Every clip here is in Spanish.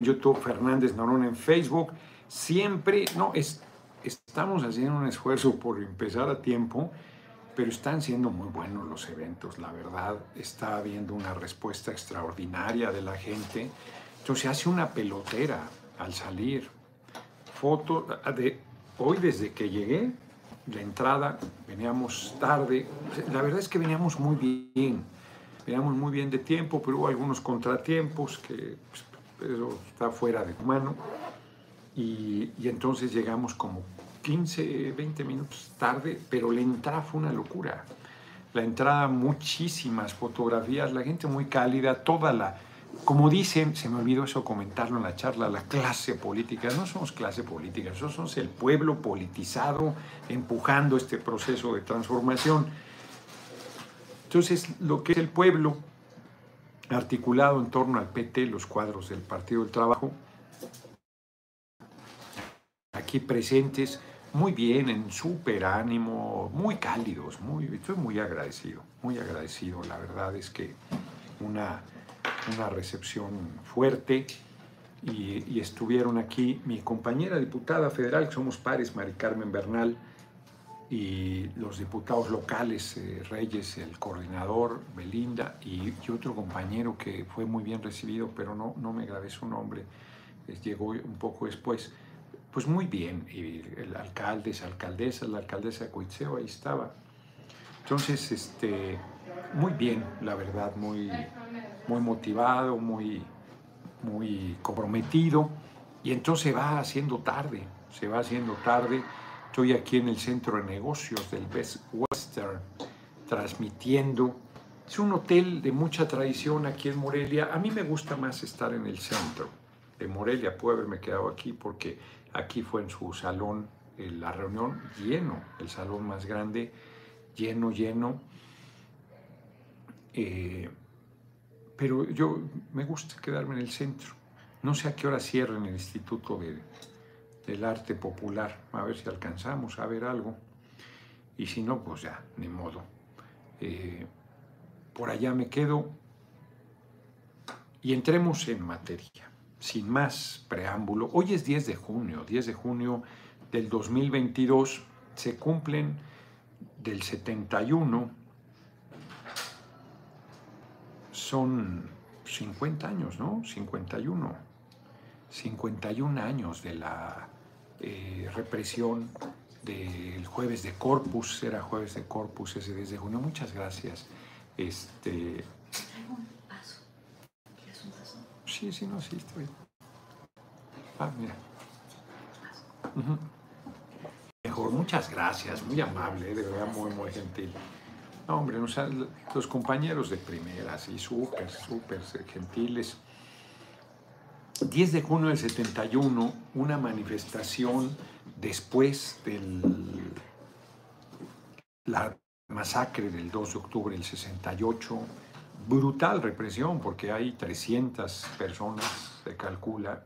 YouTube, Fernández Norón en Facebook. Siempre, no, es, estamos haciendo un esfuerzo por empezar a tiempo, pero están siendo muy buenos los eventos, la verdad. Está habiendo una respuesta extraordinaria de la gente. Entonces se hace una pelotera al salir. Foto de hoy desde que llegué, la entrada, veníamos tarde. La verdad es que veníamos muy bien. Veníamos muy bien de tiempo, pero hubo algunos contratiempos que pues, eso está fuera de mano. Y, y, entonces llegamos como 15, 20 minutos tarde, pero la entrada fue una locura. La entrada, muchísimas fotografías, la gente muy cálida, toda la, como dicen, se me olvidó eso comentarlo en la charla, la clase política, no somos clase política, somos el pueblo politizado empujando este proceso de transformación. Entonces, lo que es el pueblo articulado en torno al PT, los cuadros del Partido del Trabajo, aquí presentes, muy bien, en súper ánimo, muy cálidos, muy, estoy muy agradecido, muy agradecido. La verdad es que una, una recepción fuerte y, estuvieron aquí mi compañera diputada federal, que somos pares, Mari Carmen Bernal, y los diputados locales, eh, Reyes, el coordinador, Belinda, y, otro compañero que fue muy bien recibido, pero no, no me grabé su nombre, llegó un poco después. Pues muy bien, y el alcalde, esa alcaldesa, la alcaldesa de Coitzeo, ahí estaba. Entonces, este, muy bien, la verdad, muy, muy motivado, muy, muy comprometido, y entonces va haciendo tarde, se va haciendo tarde Estoy aquí en el centro de negocios del Best Western, transmitiendo. Es un hotel de mucha tradición aquí en Morelia. A mí me gusta más estar en el centro de Morelia. Puedo haberme quedado aquí porque aquí fue en su salón eh, la reunión lleno, el salón más grande, lleno, lleno. Eh, pero yo me gusta quedarme en el centro. No sé a qué hora cierran el Instituto de, del arte popular, a ver si alcanzamos a ver algo. Y si no, pues ya, ni modo. Eh, por allá me quedo y entremos en materia, sin más preámbulo. Hoy es 10 de junio, 10 de junio del 2022, se cumplen del 71, son 50 años, ¿no? 51, 51 años de la eh, represión del jueves de Corpus, era jueves de Corpus ese 10 de junio. Muchas gracias. Este... un vaso? ¿Quieres un vaso? Sí, sí, no, sí, estoy. Ah, mira. Mejor, muchas gracias, muy amable, de verdad, muy, muy gentil. No, hombre, los compañeros de primera, sí, súper, súper gentiles. 10 de junio del 71, una manifestación después de la masacre del 2 de octubre del 68, brutal represión porque hay 300 personas, se calcula,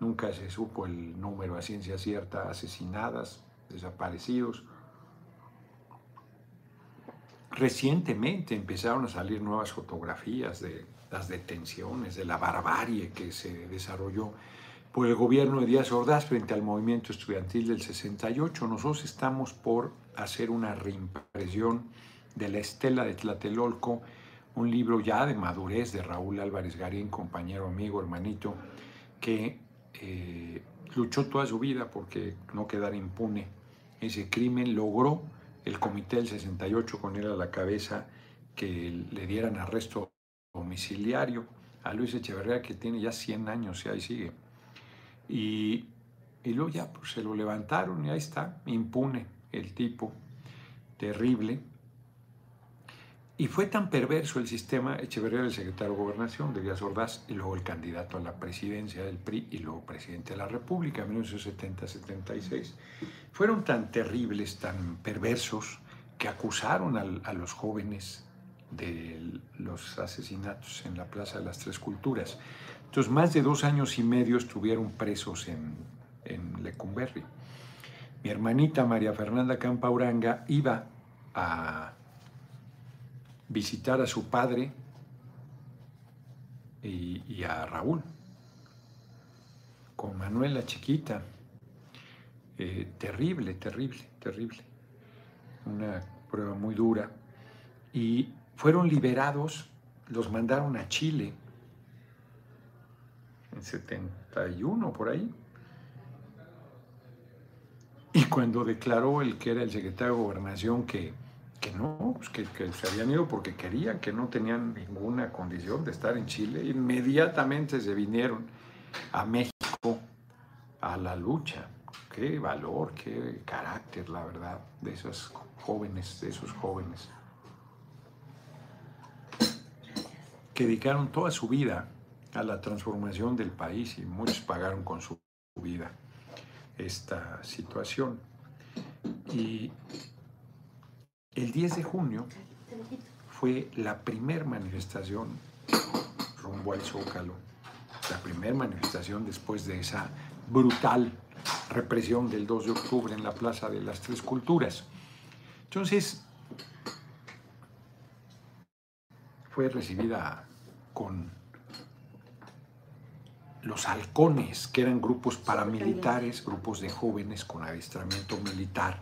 nunca se supo el número a ciencia cierta, asesinadas, desaparecidos. Recientemente empezaron a salir nuevas fotografías de las detenciones, de la barbarie que se desarrolló por el gobierno de Díaz Ordaz frente al movimiento estudiantil del 68. Nosotros estamos por hacer una reimpresión de La Estela de Tlatelolco, un libro ya de madurez de Raúl Álvarez Garín, compañero, amigo, hermanito, que eh, luchó toda su vida porque no quedara impune ese crimen, logró el comité del 68 con él a la cabeza que le dieran arresto domiciliario a Luis Echeverría, que tiene ya 100 años y ahí sigue. Y, y luego ya pues, se lo levantaron y ahí está, impune el tipo, terrible. Y fue tan perverso el sistema, Echeverría el secretario de Gobernación de Díaz Ordaz y luego el candidato a la presidencia del PRI y luego presidente de la República en 1970-76. Fueron tan terribles, tan perversos, que acusaron a los jóvenes de los asesinatos en la Plaza de las Tres Culturas. Entonces, más de dos años y medio estuvieron presos en, en Lecumberri. Mi hermanita María Fernanda Campauranga iba a visitar a su padre y, a Raúl. con Manuela Chiquita. Eh, terrible, terrible, terrible. Una prueba muy dura. Y fueron liberados, los mandaron a Chile en 71 por ahí. Y cuando declaró el que era el secretario de Gobernación que, que no, pues que, que, se habían ido porque querían, que no tenían ninguna condición de estar en Chile, inmediatamente se vinieron a México a la lucha. Qué valor, qué carácter, la verdad, de esos jóvenes, de esos jóvenes. Que dedicaron toda su vida a la transformación del país y muchos pagaron con su vida esta situación. Y el 10 de junio fue la primera manifestación rumbo al Zócalo, la primera manifestación después de esa brutal represión del 2 de octubre en la Plaza de las Tres Culturas. Entonces, fue recibida con los halcones, que eran grupos paramilitares, grupos de jóvenes con adiestramiento militar,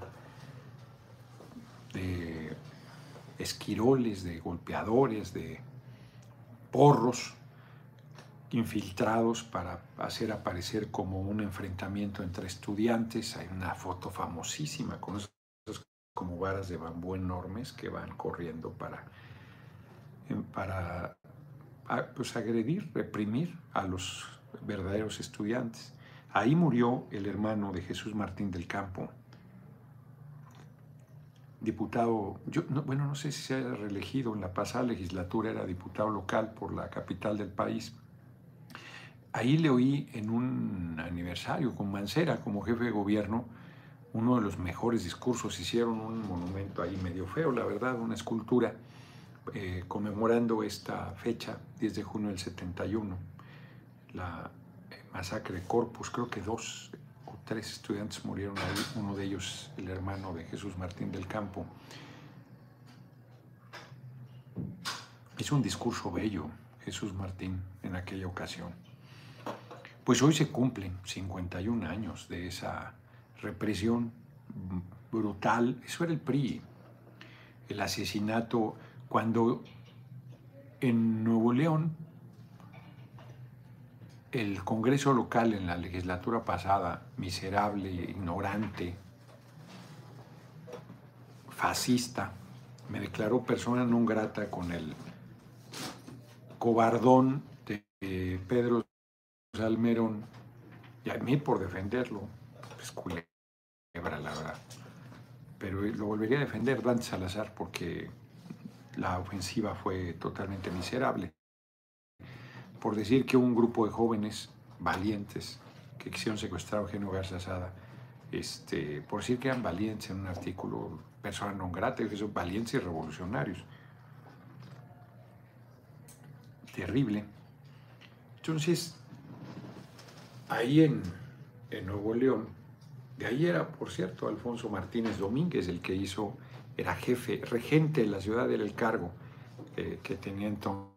de esquiroles, de golpeadores, de porros, infiltrados para hacer aparecer como un enfrentamiento entre estudiantes. Hay una foto famosísima con esos como varas de bambú enormes que van corriendo para, para pues, agredir, reprimir a los verdaderos estudiantes. Ahí murió el hermano de Jesús Martín del Campo, diputado, yo, bueno, no sé si se haya reelegido en la pasada legislatura, era diputado local por la capital del país. Ahí le oí en un aniversario con Mancera como jefe de gobierno, uno de los mejores discursos, hicieron un monumento ahí medio feo, la verdad, una escultura eh, conmemorando esta fecha, 10 de junio del 71 la eh, masacre de Corpus, creo que dos o tres estudiantes murieron ahí, uno de ellos el hermano de Jesús Martín del Campo. Hizo un discurso bello Jesús Martín en aquella ocasión. Pues hoy se cumplen 51 años de esa represión brutal. Eso era el PRI, el asesinato cuando en Nuevo León el Congreso local en la legislatura pasada, miserable, ignorante, fascista, me declaró persona no grata con el cobardón de Pedro Salmerón y a mí por defenderlo, pues culebra la verdad. Pero lo volvería a defender Dante Salazar porque la ofensiva fue totalmente miserable por decir que un grupo de jóvenes valientes que quisieron secuestrar a Eugenio Garza Sada, este, por decir que eran valientes en un artículo, persona non grata, que son valientes y revolucionarios. Terrible. Entonces, ahí en, en Nuevo León, de ahí era, por cierto, Alfonso Martínez Domínguez, el que hizo, era jefe, regente de la ciudad, era el cargo eh, que tenía entonces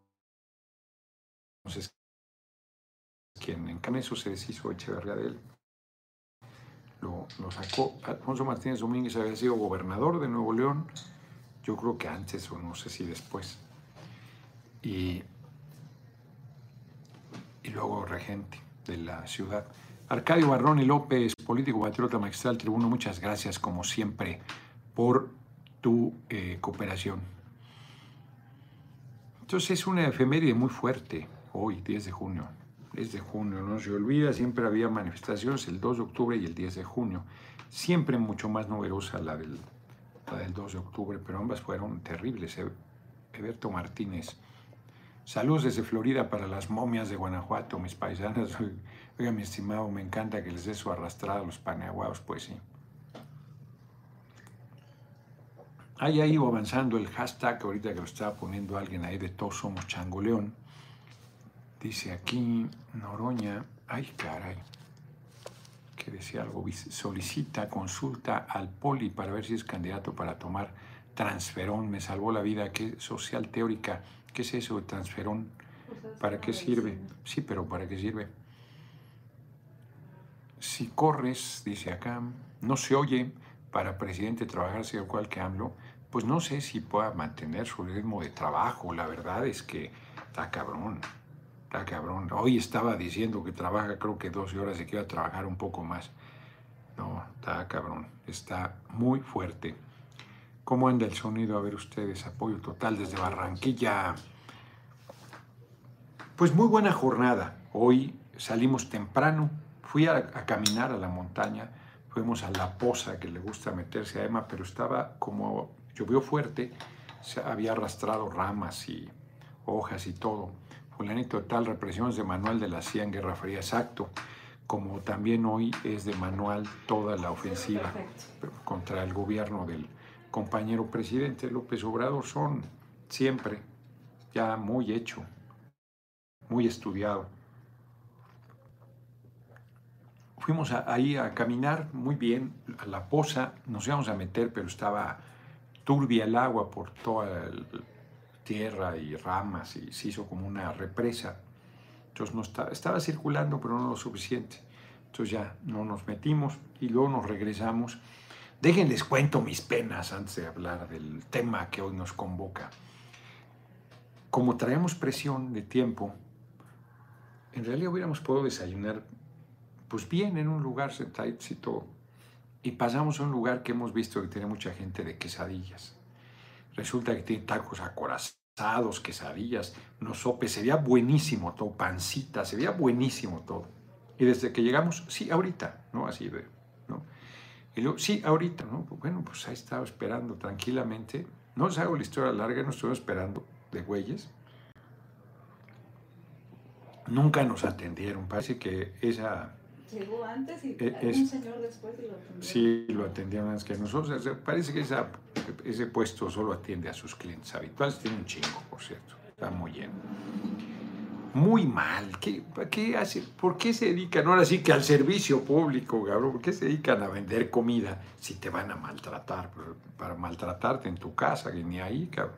quien en eso se deshizo Echeverría de él, lo, sacó. Alfonso Martínez Domínguez había sido gobernador de Nuevo León, yo creo que antes o no sé si después. Y, y luego regente de la ciudad. Arcadio Barrón López, político patriota magistral tribuno, muchas gracias como siempre por tu eh, cooperación. Entonces es una efeméride muy fuerte hoy, 10 de junio. 10 de junio, no se olvida, siempre había manifestaciones el 2 de octubre y el 10 de junio. Siempre mucho más numerosa la del, la del 2 de octubre, pero ambas fueron terribles. Eberto Martínez. Saludos desde Florida para las momias de Guanajuato, mis paisanas. Oiga, mi estimado, me encanta que les dé su arrastrada a los paneaguados, pues sí. Ahí ha ido avanzando el hashtag, ahorita que lo estaba poniendo alguien ahí de todos somos changoleón. Dice aquí Noroña, ay caray, que decía algo, solicita consulta al poli para ver si es candidato para tomar transferón, me salvó la vida, ¿qué social teórica? ¿Qué es eso de transferón? ¿Para qué sirve? Sí, pero ¿para qué sirve? si corres, dice acá, no se oye para presidente trabajar al cual que AMLO, pues no sé si pueda mantener su ritmo de trabajo. La verdad es que está cabrón, está cabrón. Hoy estaba diciendo que trabaja creo que 12 horas y que iba a trabajar un poco más. No, está cabrón, está muy fuerte. ¿Cómo anda el sonido? A ver ustedes, apoyo total desde Barranquilla. Pues muy buena jornada. Hoy salimos temprano, fui a, caminar a la montaña, fuimos a la poza que le gusta meterse a Emma, pero estaba como llovió fuerte, se había arrastrado ramas y hojas y todo. Fulanito tal, represiones de Manuel de la CIA en Guerra Fría, exacto como también hoy es de manual toda la ofensiva contra el gobierno del compañero presidente López Obrador, son siempre ya muy hecho, muy estudiado. Fuimos ahí a caminar muy bien a la poza, nos íbamos a meter, pero estaba turbia el agua por toda la tierra y ramas y se hizo como una represa. Entonces no estaba, estaba circulando, pero no lo suficiente. Entonces ya no nos metimos y luego nos regresamos. Déjenles cuento mis penas antes de hablar del tema que hoy nos convoca. Como traemos presión de tiempo, en realidad hubiéramos podido desayunar pues bien en un lugar sentaditos y pasamos a un lugar que hemos visto que tiene mucha gente de quesadillas. Resulta que tiene tacos acorazados quesadillas, unos sopes, se veía buenísimo todo, pancita, se veía buenísimo todo. Y desde que llegamos, sí, ahorita, ¿no? Así de, ¿no? Y luego, sí, ahorita, ¿no? Pues bueno, pues ahí estaba esperando tranquilamente. No os hago la historia larga, nos estuvo esperando de güeyes. Nunca nos atendieron, parece que esa... Llegó antes y e, un señor después y lo atendieron. Sí, lo atendieron antes que nosotros. Parece que esa ese puesto solo atiende a sus clientes habituales, tiene un chingo, por cierto, está muy lleno. Muy mal, ¿Qué, qué hace? ¿por qué se dedican ahora sí que al servicio público, cabrón? ¿Por qué se dedican a vender comida si te van a maltratar? Para maltratarte en tu casa, que ni ahí, cabrón.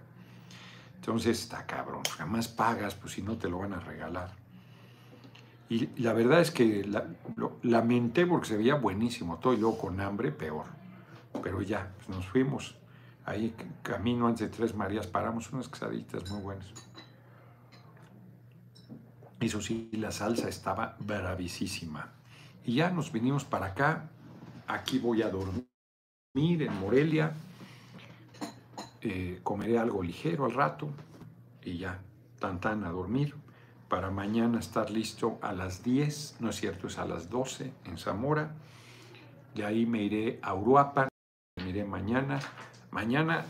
Entonces está cabrón, jamás pagas, pues si no te lo van a regalar. Y la verdad es que lo lamenté porque se veía buenísimo todo y luego con hambre peor. Pero ya, pues nos fuimos. Ahí camino entre Tres Marías paramos unas quesaditas muy buenas. Eso sí, la salsa estaba bravísima. Y ya nos vinimos para acá. Aquí voy a dormir en Morelia. Eh, comeré algo ligero al rato y ya, tan tan a dormir. Para mañana estar listo a las 10, no es cierto, es a las 12 en Zamora. De ahí me iré a Uruapan, me iré mañana Mañana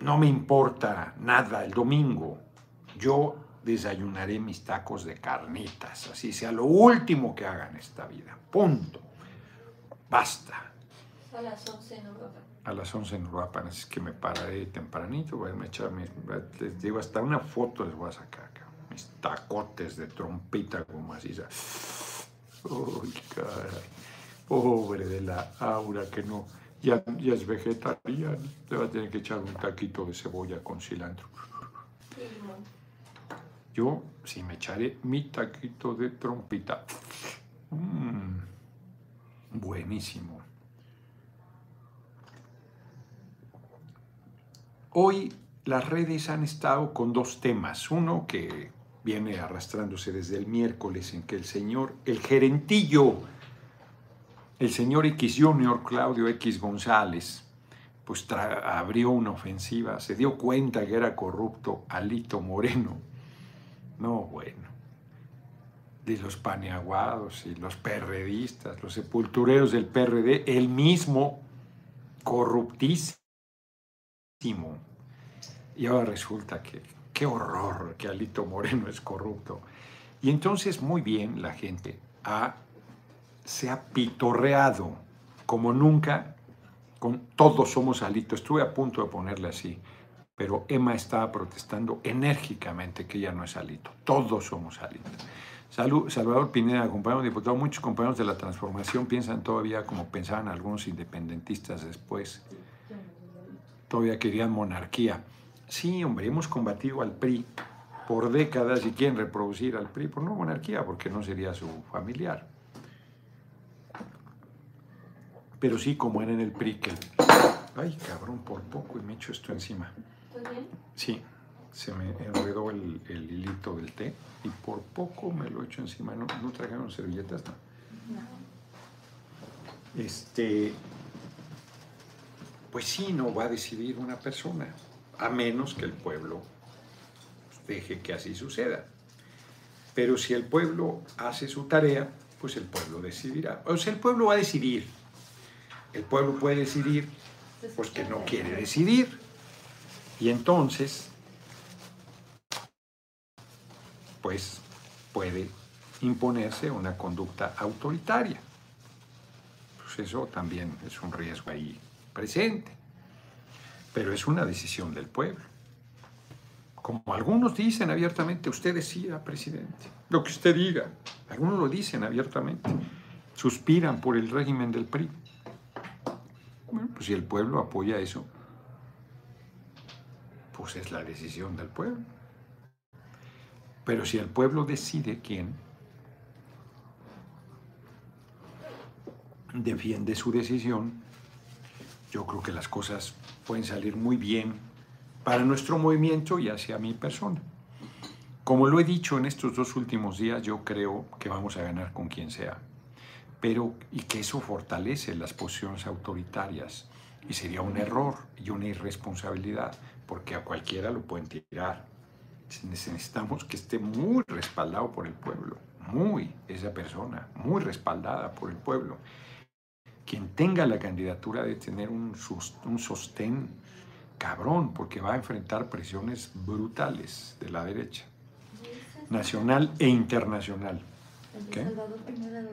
no me importa nada, el domingo yo desayunaré mis tacos de carnitas, así sea lo último que haga en esta vida. Punto. Basta. A las 11 en Europa. A las 11 en Europa, así que me pararé tempranito, voy a echar mis, les digo, hasta una foto les voy a sacar tacotes de trompita como así. Uy, caray. Pobre de la aura que no ya, es vegetariano, le va a tener que echar un taquito de cebolla con cilantro. Yo sí me echaré mi taquito de trompita. Mm, buenísimo. Hoy las redes han estado con dos temas. Uno que viene arrastrándose desde el miércoles en que el señor, el gerentillo el señor X Junior, Claudio X González, pues abrió una ofensiva, se dio cuenta que era corrupto Alito Moreno. No, bueno, de los paneaguados y los perredistas, los sepultureros del PRD, el mismo corruptísimo. Y ahora resulta que, qué horror que Alito Moreno es corrupto. Y entonces muy bien la gente se ha pitorreado como nunca con todos somos Alito. Estuve a punto de ponerle así, pero Emma estaba protestando enérgicamente que ella no es Alito. Todos somos Alito. Salvador Pineda, compañero diputado, muchos compañeros de la transformación piensan todavía como pensaban algunos independentistas después. Todavía querían monarquía. Sí, hombre, hemos combatido al PRI por décadas y quieren reproducir al PRI por no monarquía, porque no sería su familiar Pero sí, como era en el PRI, que... Ay, cabrón, por poco y me echo esto encima. ¿Estás bien? Sí, se me enredó el, el, hilito del té y por poco me lo echo encima. ¿No, no trajeron servilletas? No. no. Este... Pues sí, no va a decidir una persona, a menos que el pueblo deje que así suceda. Pero si el pueblo hace su tarea, pues el pueblo decidirá. O sea, el pueblo va a decidir. El pueblo puede decidir, pues que no quiere decidir. Y entonces, pues puede imponerse una conducta autoritaria. Pues eso también es un riesgo ahí presente. Pero es una decisión del pueblo. Como algunos dicen abiertamente, usted decida, presidente, lo que usted diga. Algunos lo dicen abiertamente. Suspiran por el régimen del PRI. Bueno, pues si el pueblo apoya eso, pues es la decisión del pueblo. Pero si el pueblo decide quién defiende su decisión, yo creo que las cosas pueden salir muy bien para nuestro movimiento y hacia mi persona. Como lo he dicho en estos dos últimos días, yo creo que vamos a ganar con quien sea, pero y que eso fortalece las posiciones autoritarias y sería un error y una irresponsabilidad, porque a cualquiera lo pueden tirar. Necesitamos que esté muy respaldado por el pueblo, muy esa persona, muy respaldada por el pueblo. Quien tenga la candidatura de tener un, un sostén cabrón, porque va a enfrentar presiones brutales de la derecha, nacional e internacional. ¿Qué?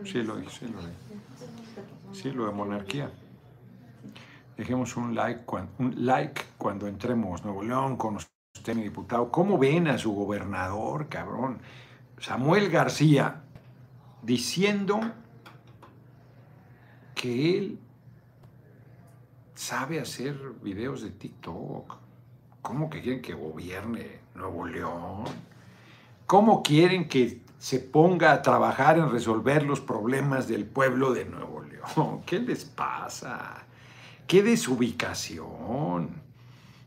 Sí, lo dije, sí, lo dije. Sí, lo de monarquía. Dejemos un like, cuando, un like cuando entremos Nuevo León con usted, mi diputado. ¿Cómo ven a su gobernador, cabrón? Samuel García, diciendo que él sabe hacer videos de TikTok. ¿Cómo que quieren que gobierne Nuevo León? ¿Cómo quieren que se ponga a trabajar en resolver los problemas del pueblo de Nuevo León? ¿Qué les pasa? ¿Qué desubicación?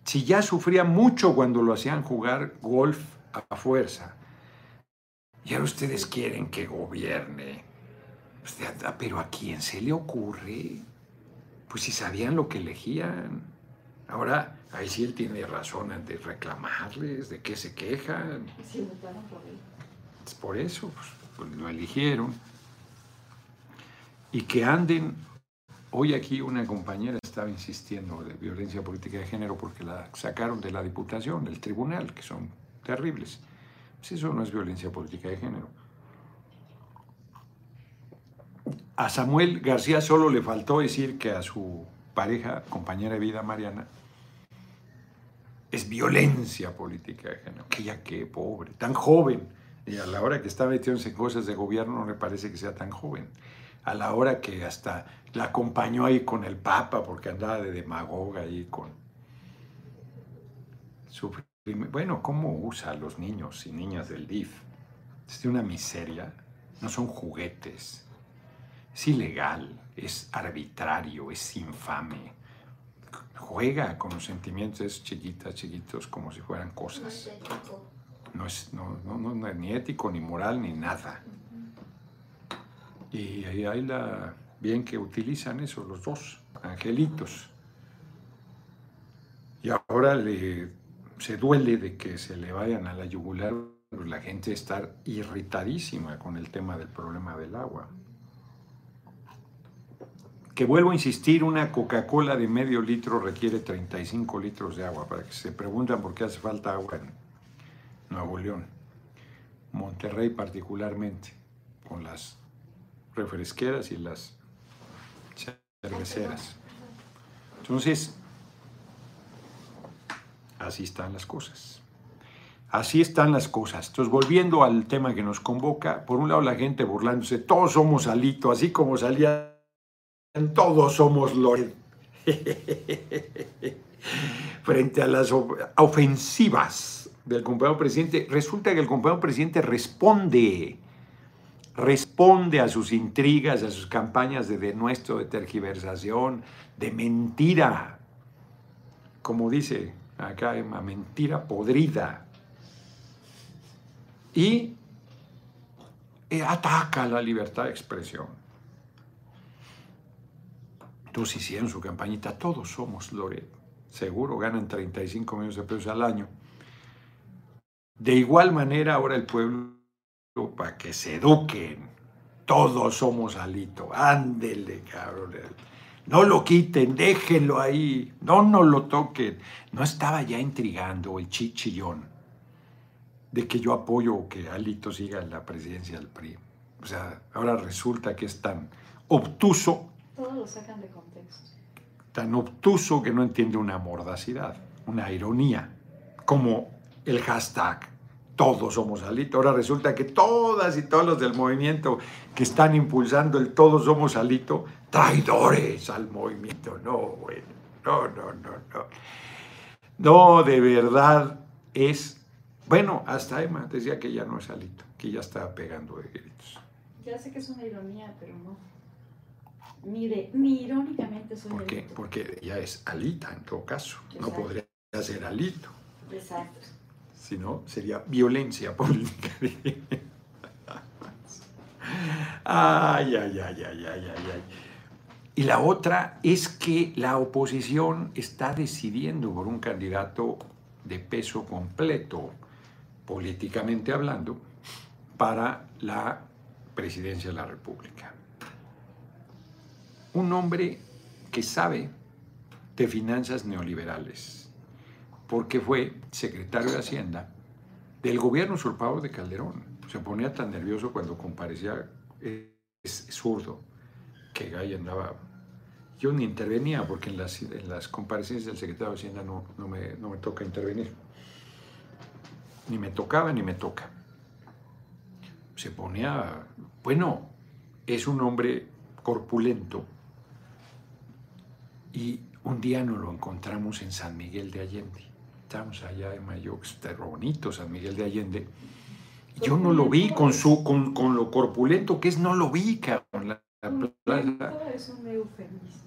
Si ya sufría mucho cuando lo hacían jugar golf a fuerza. Y ahora ustedes quieren que gobierne. Pero ¿a quién se le ocurre? pues si sabían lo que elegían. Ahora, ahí sí él tiene razón de reclamarles, de qué se quejan. Sí, votaron por él. Es por eso, pues, pues, lo eligieron. Y que anden, hoy aquí una compañera estaba insistiendo de violencia política de género porque la sacaron de la diputación, del tribunal, que son terribles. Pues eso no es violencia política de género. A Samuel García solo le faltó decir que a su pareja, compañera de vida, Mariana, es violencia política de género. Que ya qué pobre, tan joven. Y a la hora que está metiéndose en cosas de gobierno no le parece que sea tan joven. A la hora que hasta la acompañó ahí con el Papa porque andaba de demagoga ahí con su Bueno, ¿cómo usa a los niños y niñas del DIF? Es de una miseria. No son juguetes es ilegal, es arbitrario, es infame. Juega con los sentimientos chiquitas, chiquitos, como si fueran cosas. No es, no, no, ni ético, ni moral, ni nada. Y ahí hay la, bien que utilizan eso, los dos, angelitos. Y ahora le, se duele de que se le vayan a la yugular, la gente está irritadísima con el tema del problema del agua que vuelvo a insistir, una Coca-Cola de medio litro requiere 35 litros de agua, para que se preguntan por qué hace falta agua en Nuevo León, Monterrey particularmente, con las refresqueras y las cerveceras. Entonces, así están las cosas. Así están las cosas. Entonces, volviendo al tema que nos convoca, por un lado la gente burlándose, todos somos alito, así como salía todos somos Loret. Frente a las ofensivas del compañero presidente, resulta que el compañero presidente responde, responde a sus intrigas, a sus campañas de denuestro, de tergiversación, de mentira. Como dice acá, una mentira podrida. Y ataca la libertad de expresión. Entonces hicieron su campañita, todos somos Loret. Seguro ganan 35 millones de pesos al año. De igual manera, ahora el pueblo, para que se eduquen, todos somos Alito. Ándele, cabrón. No lo quiten, déjenlo ahí. No nos lo toquen. No estaba ya intrigando el chichillón de que yo apoyo que Alito siga en la presidencia del PRI. O sea, ahora resulta que es tan obtuso. Todos lo sacan de contexto. Tan obtuso que no entiende una mordacidad, una ironía, como el hashtag todos somos Alito. Ahora resulta que todas y todos los del movimiento que están impulsando el todos somos Alito, traidores al movimiento. No, bueno, no, no, no, no. No, de verdad es, bueno, hasta Emma decía que ya no es Alito, que ya estaba pegando de gritos. Ya sé que es una ironía, pero no. Mire, ni irónicamente soy ¿Por qué? Porque ya es Alita en todo caso. No podría ser Alito. Exacto si no sería violencia política. ay, ay, ay, ay, ay, ay, Y la otra es que la oposición está decidiendo por un candidato de peso completo, políticamente hablando, para la presidencia de la República. Un hombre que sabe de finanzas neoliberales porque fue secretario de Hacienda del gobierno usurpador de Calderón. Se ponía tan nervioso cuando comparecía, es zurdo, que Gay andaba... Yo ni intervenía porque en las, en las comparecencias del secretario de Hacienda no, no, me, no me toca intervenir. Ni me tocaba ni me toca. Se ponía, bueno, es un hombre corpulento y un día nos lo encontramos en San Miguel de Allende estamos allá en Mayo, está bonito San Miguel de Allende. Yo no lo vi con, su, con, con lo corpulento que es, no lo vi, cabrón. La, es un eufemismo.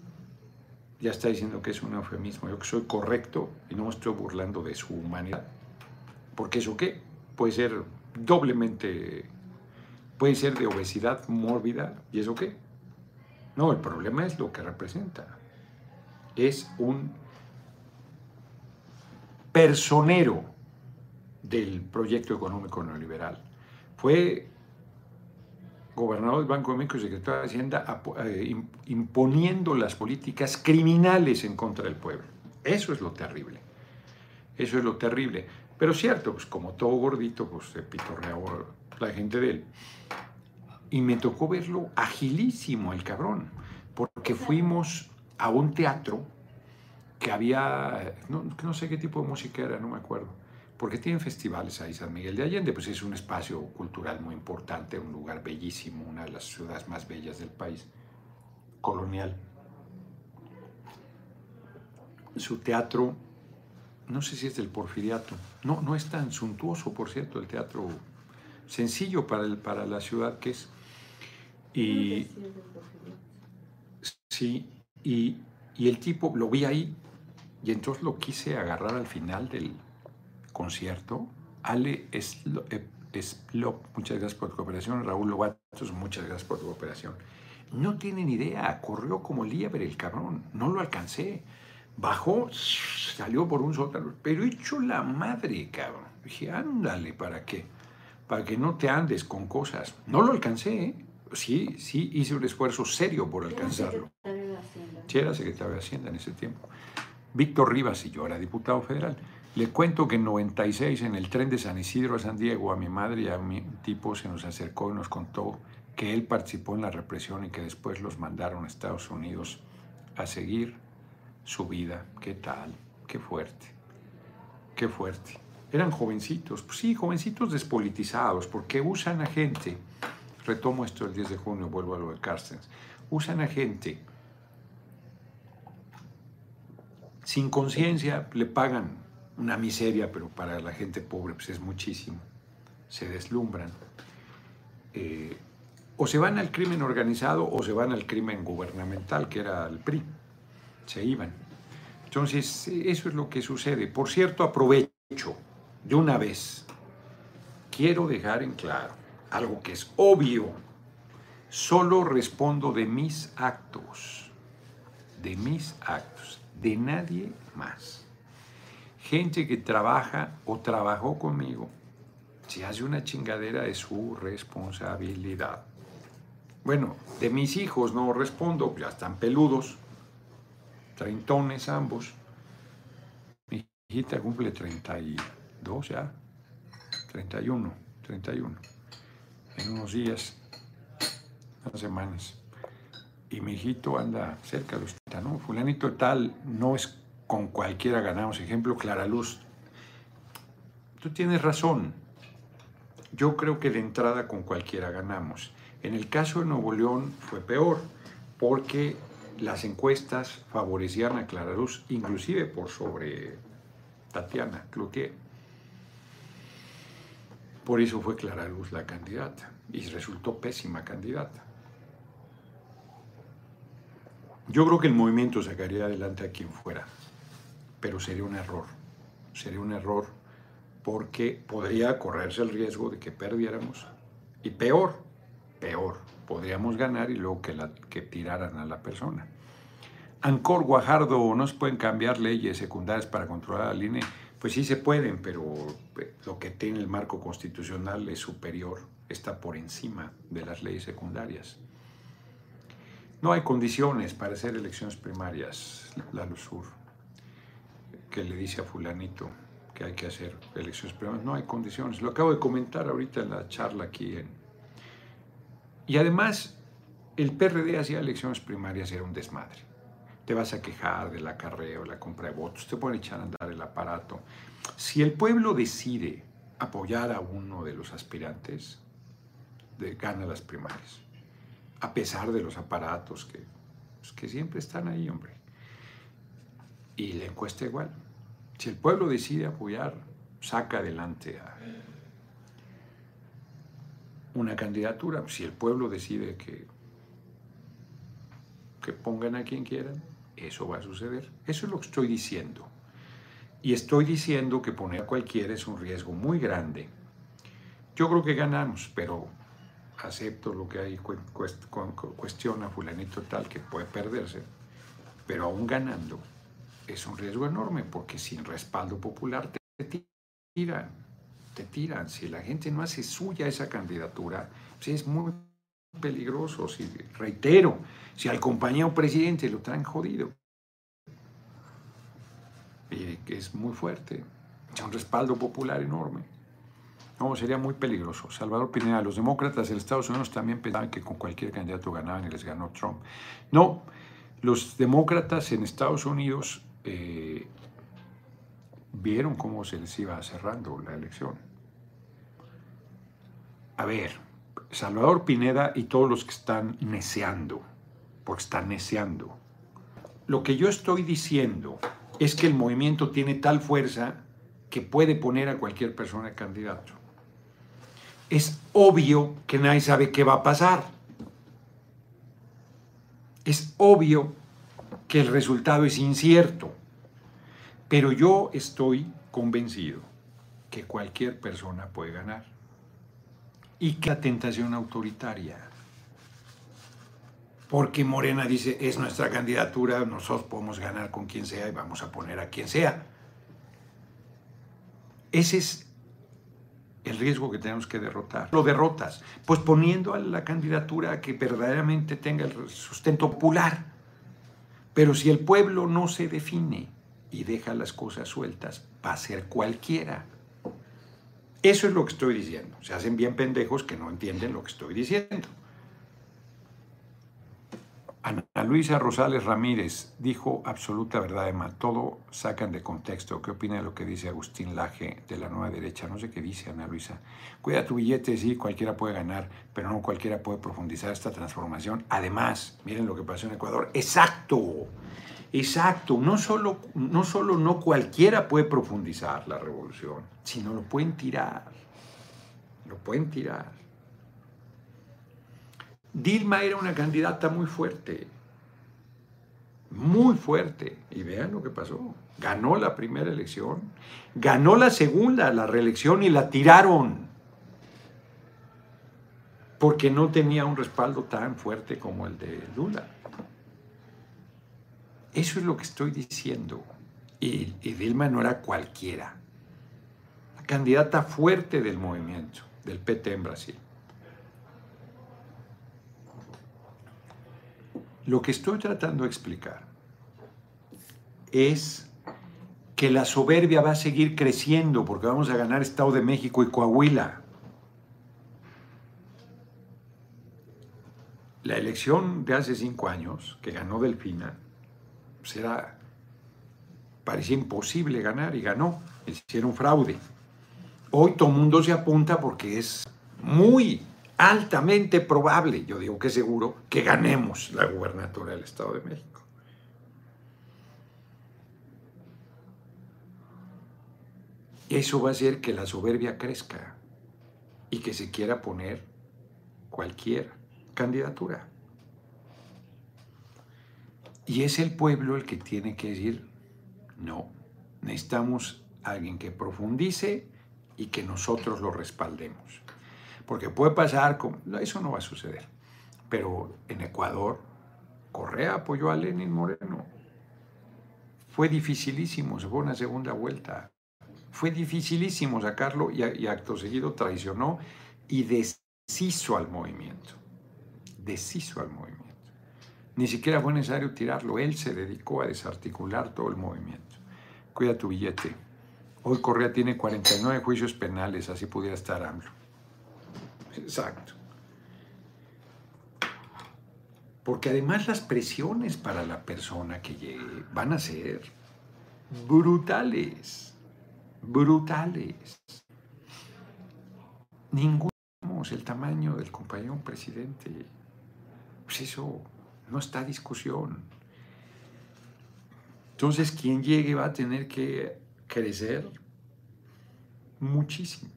Ya está diciendo que es un eufemismo. Yo que soy correcto y no me estoy burlando de su humanidad. Porque eso qué? Puede ser doblemente, puede ser de obesidad mórbida. ¿Y eso qué? No, el problema es lo que representa. Es un personero del proyecto económico neoliberal. Fue gobernador del Banco de México y secretario de Hacienda eh, imponiendo las políticas criminales en contra del pueblo. Eso es lo terrible. Eso es lo terrible. Pero cierto, pues como todo gordito, pues se pitorreaba la gente de él. Y me tocó verlo agilísimo el cabrón, porque fuimos a un teatro que había, no, sé qué tipo de música era, no me acuerdo, porque tienen festivales ahí, San Miguel de Allende, pues es un espacio cultural muy importante, un lugar bellísimo, una de las ciudades más bellas del país, colonial. Su teatro, no sé si es del Porfiriato, no, no es tan suntuoso, por cierto, el teatro sencillo para, el, para la ciudad que es. Y, sí, y, y el tipo, lo vi ahí, y entonces lo quise agarrar al final del concierto. Ale Esplop, muchas gracias por tu cooperación. Raúl Lobatos, muchas gracias por tu cooperación. No tienen idea, corrió como liebre el cabrón, no lo alcancé. Bajó, salió por un sótano, pero hecho la madre, cabrón. Dije, ándale, ¿para qué? Para que no te andes con cosas. No lo alcancé, ¿eh? Sí, sí, hice un esfuerzo serio por alcanzarlo. Era secretario de Hacienda en ese tiempo. Víctor Rivas y yo era diputado federal. Le cuento que en 96 en el tren de San Isidro a San Diego a mi madre y a mi tipo se nos acercó y nos contó que él participó en la represión y que después los mandaron a Estados Unidos a seguir su vida. ¿Qué tal? Qué fuerte. Qué fuerte. Eran jovencitos, pues sí, jovencitos despolitizados, porque usan a gente, retomo esto el 10 de junio, vuelvo a lo de Carstens, usan a gente sin conciencia le pagan una miseria, pero para la gente pobre pues es muchísimo. Se deslumbran. Eh, o se van al crimen organizado o se van al crimen gubernamental, que era el PRI. Se iban. Entonces, eso es lo que sucede. Por cierto, aprovecho de una vez. Quiero dejar en claro algo que es obvio. Solo respondo de mis actos. De mis actos. De nadie más. Gente que trabaja o trabajó conmigo. Si hace una chingadera es su responsabilidad. Bueno, de mis hijos no respondo, ya están peludos, treintones ambos. Mi hijita cumple 32 ya, 31, 31. En unos días, unas semanas. Y mi hijito anda cerca de ¿no? Fulanito tal, no es con cualquiera ganamos. Ejemplo, Clara Luz. Tú tienes razón. Yo creo que de entrada con cualquiera ganamos. En el caso de Nuevo León fue peor, porque las encuestas favorecían a Clara Luz, inclusive por sobre Tatiana Cloutier. Por eso fue Clara Luz la candidata y resultó pésima candidata. Yo creo que el movimiento sacaría adelante a quien fuera, pero sería un error. Sería un error porque podría correrse el riesgo de que perdiéramos. Y peor, peor. Podríamos ganar y luego que, tiraran a la persona. Ancor, Guajardo, ¿no se pueden cambiar leyes secundarias para controlar la línea? Pues sí se pueden, pero eh, lo que tiene el marco constitucional es superior, está por encima de las leyes secundarias. No hay condiciones para hacer elecciones primarias, la Lusur, que le dice a fulanito que hay que hacer elecciones primarias. No hay condiciones. Lo acabo de comentar ahorita en la charla aquí y además, el PRD hacía elecciones primarias era un desmadre. Te vas a quejar del acarreo, la compra de votos, te pueden echar a andar el aparato. Si el pueblo decide apoyar a uno de los aspirantes, de, gana las primarias, a pesar de los aparatos que, pues, que siempre están ahí, hombre. Y la encuesta igual. Si el pueblo decide apoyar, saca adelante a, una candidatura. Si el pueblo decide que, que pongan a quien quieran, eso va a suceder. Eso es lo que estoy diciendo. Y estoy diciendo que poner a cualquiera es un riesgo muy grande. Yo creo que ganamos, pero acepto lo que hay, cuestiona fulanito tal que puede perderse, pero aún ganando es un riesgo enorme porque sin respaldo popular te tiran tiran. Si la gente no hace suya esa candidatura, pues es muy peligroso. Si, reitero, si al compañero presidente lo traen jodido, y que es muy fuerte, es un respaldo popular enorme. No, sería muy peligroso. Salvador Pineda, los demócratas en Estados Unidos también pensaban que con cualquier candidato ganaban y les ganó Trump. No, los demócratas en Estados Unidos eh, vieron cómo se les iba cerrando la elección a ver, Salvador Pineda y todos los que están neceando, porque están neceando. Lo que yo estoy diciendo es que el movimiento tiene tal fuerza que puede poner a cualquier persona candidato. Es obvio que nadie sabe qué va a pasar. Es obvio que el resultado es incierto. Pero yo estoy convencido que cualquier persona puede ganar y que la tentación autoritaria. Porque Morena dice, es nuestra candidatura, nosotros podemos ganar con quien sea y vamos a poner a quien sea. Ese es el riesgo que tenemos que derrotar. Lo derrotas, pues poniendo a la candidatura que verdaderamente tenga el sustento popular. Pero si el pueblo no se define y deja las cosas sueltas, va a ser cualquiera. Eso es lo que estoy diciendo. Se hacen bien pendejos que no entienden lo que estoy diciendo. Ana Luisa Rosales Ramírez dijo absoluta verdad, Emma. Todo sacan de contexto. ¿Qué opina de lo que dice Agustín Laje de la nueva derecha? No sé qué dice Ana Luisa. Cuida tu billete, sí, cualquiera puede ganar, pero no cualquiera puede profundizar esta transformación. Además, miren lo que pasó en Ecuador. Exacto. Exacto, no solo, no solo no cualquiera puede profundizar la revolución, sino lo pueden tirar, lo pueden tirar. Dilma era una candidata muy fuerte, muy fuerte. Y vean lo que pasó. Ganó la primera elección, ganó la segunda, la reelección y la tiraron. Porque no tenía un respaldo tan fuerte como el de Lula. Eso es lo que estoy diciendo. Y, Dilma no era cualquiera. Candidata fuerte del movimiento, del PT en Brasil. Lo que estoy tratando de explicar es que la soberbia va a seguir creciendo porque vamos a ganar Estado de México y Coahuila. La elección de hace cinco años, que ganó Delfina, será, parecía imposible ganar y ganó, hicieron fraude. Hoy todo mundo se apunta porque es muy altamente probable, yo digo que seguro, que ganemos la gubernatura del Estado de México. Eso va a hacer que la soberbia crezca y que se quiera poner cualquier candidatura. Y es el pueblo el que tiene que decir, no, necesitamos alguien que profundice y que nosotros lo respaldemos. Porque puede pasar, eso no va a suceder. Pero en Ecuador, Correa apoyó a Lenin Moreno. Fue dificilísimo, se fue una segunda vuelta. Fue dificilísimo sacarlo y, acto seguido traicionó y deshizo al movimiento. Deshizo al movimiento. Ni siquiera fue necesario tirarlo, él se dedicó a desarticular todo el movimiento. Cuida tu billete. Hoy Correa tiene 49 juicios penales, así pudiera estar AMLO. Exacto. Porque además las presiones para la persona que llegue van a ser brutales brutales. Ninguno el tamaño del compañero presidente. Pues eso no está discusión. Entonces, quien llegue va a tener que crecer muchísimo,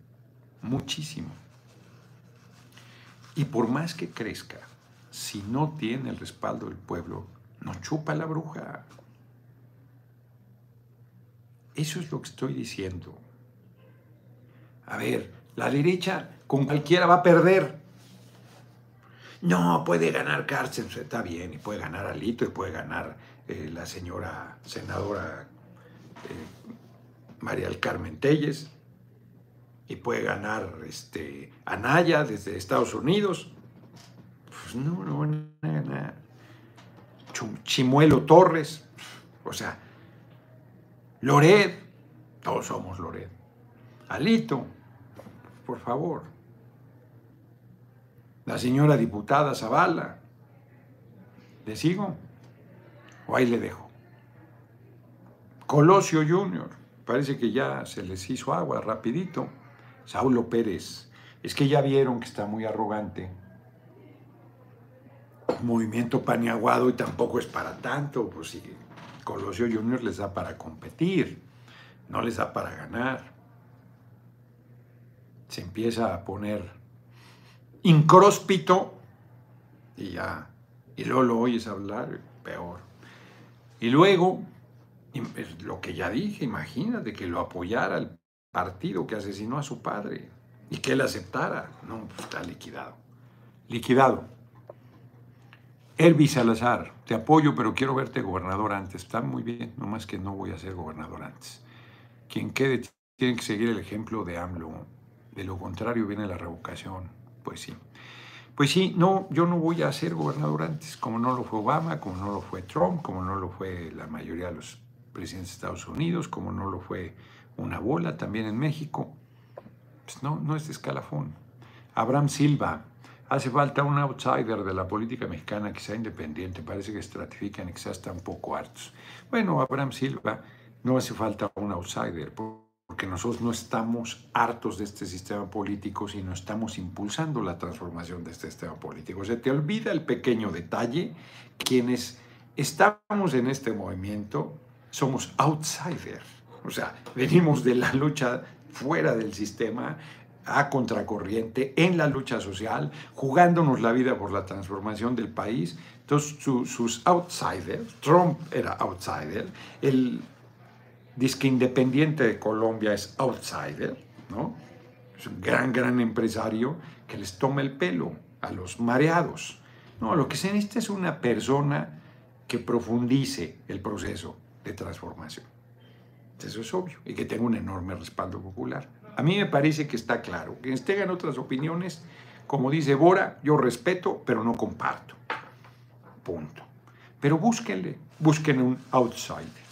muchísimo. Y por más que crezca, si no tiene el respaldo del pueblo, no chupa la bruja. Eso es lo que estoy diciendo. A ver, la derecha con cualquiera va a perder. No, puede ganar cárcel, está bien, y puede ganar Alito, y puede ganar eh, la señora senadora eh, María del Carmen Telles, puede ganar este, Anaya desde Estados Unidos. Pues no, no van a ganar. Chimuelo Torres, o sea, Loret, todos somos Loret. Alito, por favor. La señora diputada Zavala. ¿Le sigo? ¿O ahí le dejo? Colosio Jr., parece que ya se les hizo agua rapidito. Saulo Pérez, es que ya vieron que está muy arrogante. Movimiento paniaguado y tampoco es para tanto, pues sí, Colosio Junior les da para competir, no les da para ganar. Se empieza a poner incróspito y ya, y luego lo oyes hablar, peor. Y luego, lo que ya dije, imagínate que lo apoyara el partido que asesinó a su padre y que él aceptara. No, pues está liquidado. Liquidado. Elvis Salazar, te apoyo, pero quiero verte gobernador antes. Está muy bien, nomás que no voy a ser gobernador antes. Quien quede tiene que seguir el ejemplo de AMLO. De lo contrario viene la revocación. Pues sí. Pues sí, no, yo no voy a ser gobernador antes, como no lo fue Obama, como no lo fue Trump, como no lo fue la mayoría de los presidentes de Estados Unidos, como no lo fue una bola también en México. Pues no, no es de escalafón. Abraham Silva, Hace falta un outsider de la política mexicana que sea independiente. Parece que estratifican y quizás están poco hartos. Bueno, Abraham Silva, no hace falta un outsider, porque nosotros no estamos hartos de este sistema político, sino estamos impulsando la transformación de este sistema político. Se te olvida el pequeño detalle, quienes estamos en este movimiento somos outsiders. O sea, venimos de la lucha fuera del sistema a contracorriente en la lucha social, jugándonos la vida por la transformación del país. Entonces, sus outsiders, Trump era outsider, el disque independiente de Colombia es outsider, ¿no? Es un gran, gran empresario que les toma el pelo a los mareados. No, lo que se necesita es una persona que profundice el proceso de transformación. Eso es obvio y que tenga un enorme respaldo popular. A mí me parece que está claro. Quienes tengan otras opiniones, como dice Bora, yo respeto, pero no comparto. Punto. Pero búsquenle, busquen un outsider.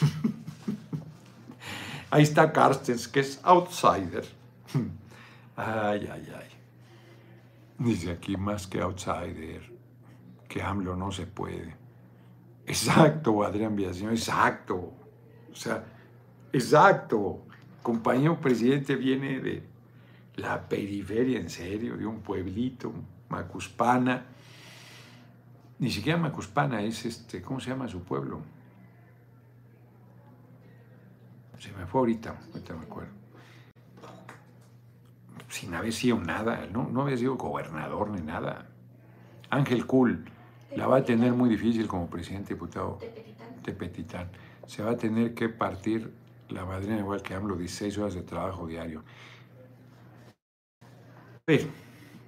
Ahí está Carstens, que es outsider. Ay, ay, ay. Dice aquí más que outsider, que AMLO no se puede. Exacto, Adrián Villaseñor, exacto. O sea, exacto. Compañero presidente viene de la periferia, en serio, de un pueblito, Macuspana. Ni siquiera Macuspana es este, ¿cómo se llama su pueblo? Se me fue ahorita, ahorita me acuerdo. Sin haber sido nada, no, no había sido gobernador ni nada. Ángel Cool la va a tener muy difícil como presidente diputado de Petitán. Se va a tener que partir la madrina igual que AMLO, 16 horas de trabajo diario. Pero,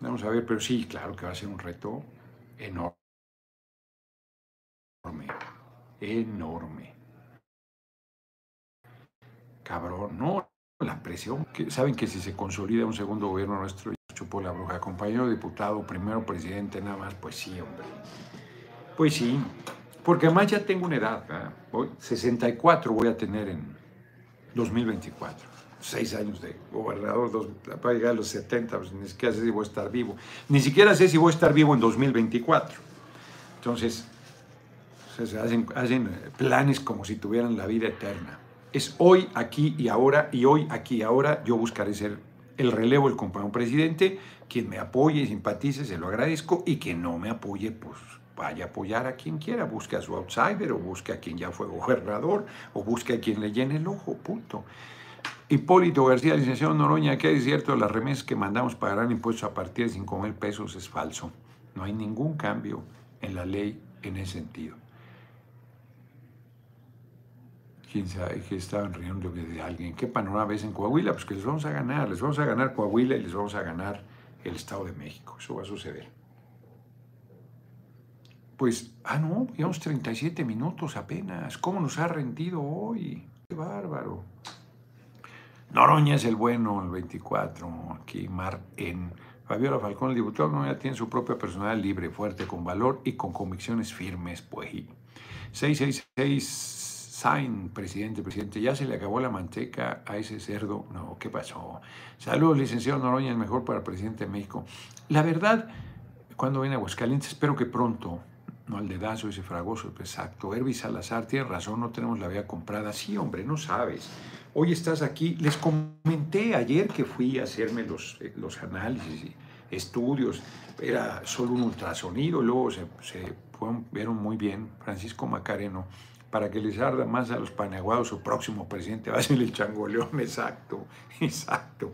vamos a ver, pero sí, claro que va a ser un reto enorme. Enorme. Cabrón, no, la presión. Que, Saben que si se consolida un segundo gobierno nuestro, chupó la bruja. Compañero diputado, primero presidente, nada más, pues sí, hombre. Pues sí, porque además ya tengo una edad, Hoy, 64 voy a tener en 2024. Seis años de gobernador, dos, para llegar a los 70, pues ni siquiera sé si voy a estar vivo. Ni siquiera sé si voy a estar vivo en 2024. Entonces, se hacen, hacen planes como si tuvieran la vida eterna. Es hoy, aquí y ahora, y hoy, aquí y ahora, yo buscaré ser el relevo del compañero presidente. Quien me apoye y simpatice, se lo agradezco, y quien no me apoye, pues vaya a apoyar a quien quiera, busque a su outsider o busque a quien ya fue gobernador o busque a quien le llene el ojo, punto. Hipólito García, licenciado Noroña, ¿qué es cierto? Las remesas que mandamos pagarán impuestos a partir de 5 mil pesos es falso. No hay ningún cambio en la ley en ese sentido. quién sabe que estaban riendo de alguien. ¿Qué panorama ves en Coahuila? Pues que les vamos a ganar, les vamos a ganar Coahuila y les vamos a ganar el Estado de México. Eso va a suceder pues, ah, no, llevamos 37 minutos apenas. ¿Cómo nos ha rendido hoy? Qué bárbaro. Noroña es el bueno, el 24. Aquí Mar en Fabiola Falcón, el diputado Noroña tiene su propia personalidad libre, fuerte, con valor y con convicciones firmes, pues. 666 Sain, presidente, presidente, ya se le acabó la manteca a ese cerdo. No, ¿qué pasó? Saludos, licenciado Noroña, el mejor para el presidente de México. La verdad, cuando viene a Aguascalientes, espero que pronto no al dedazo ese fragoso, exacto. Herbie Salazar, tiene razón, no tenemos la vía comprada. Sí, hombre, no sabes. Hoy estás aquí. Les comenté ayer que fui a hacerme los, eh, los análisis y estudios. Era solo un ultrasonido, luego se, se vieron muy bien. Francisco Macareno, para que les arda más a los paneaguados, su próximo presidente va a ser el changoleón. Exacto, exacto.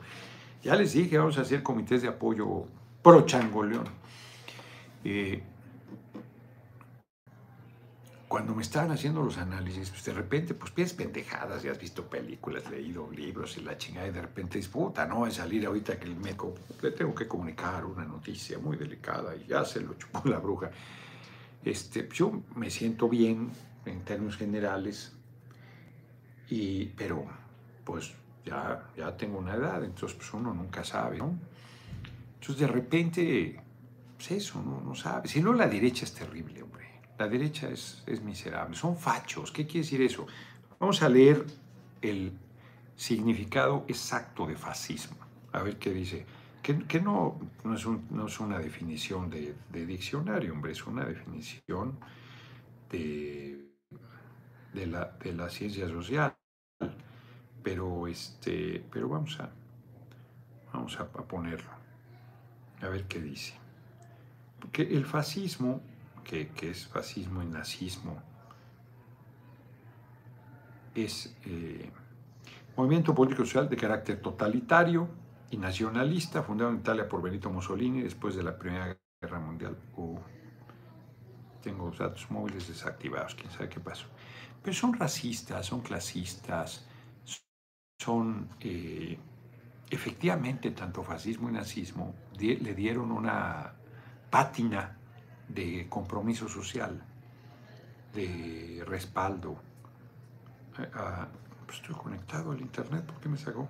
Ya les dije, vamos a hacer comités de apoyo pro changoleón. Eh, cuando me estaban haciendo los análisis, pues de repente, pues piensas pendejadas, ya has visto películas, leído libros y la chingada, y de repente dices, puta, no, es salir ahorita que el meco, le tengo que comunicar una noticia muy delicada y ya se lo chupó la bruja. Este, yo me siento bien en términos generales, y, pero pues ya, ya tengo una edad, entonces pues uno nunca sabe, ¿no? Entonces de repente, pues eso, no, no sabe. Si no, la derecha es terrible. La derecha es, miserable, son fachos. ¿Qué quiere decir eso? Vamos a leer el significado exacto de fascismo. A ver qué dice. Que, no, no, es una definición de, diccionario, hombre, es una definición de, de, la, de la ciencia social. Pero, este, pero vamos, a, vamos a ponerlo. A ver qué dice. Porque el fascismo que, es fascismo y nazismo, es eh, movimiento político social de carácter totalitario, y nacionalista, fundado en Italia por Benito Mussolini después de la Primera Guerra Mundial. Uh, tengo datos móviles desactivados, quién sabe qué pasó. Pero son racistas, son clasistas, son eh, efectivamente tanto fascismo y nazismo le dieron una pátina de compromiso social, de respaldo. Eh, ah, pues estoy conectado al internet, ¿por qué me sacó?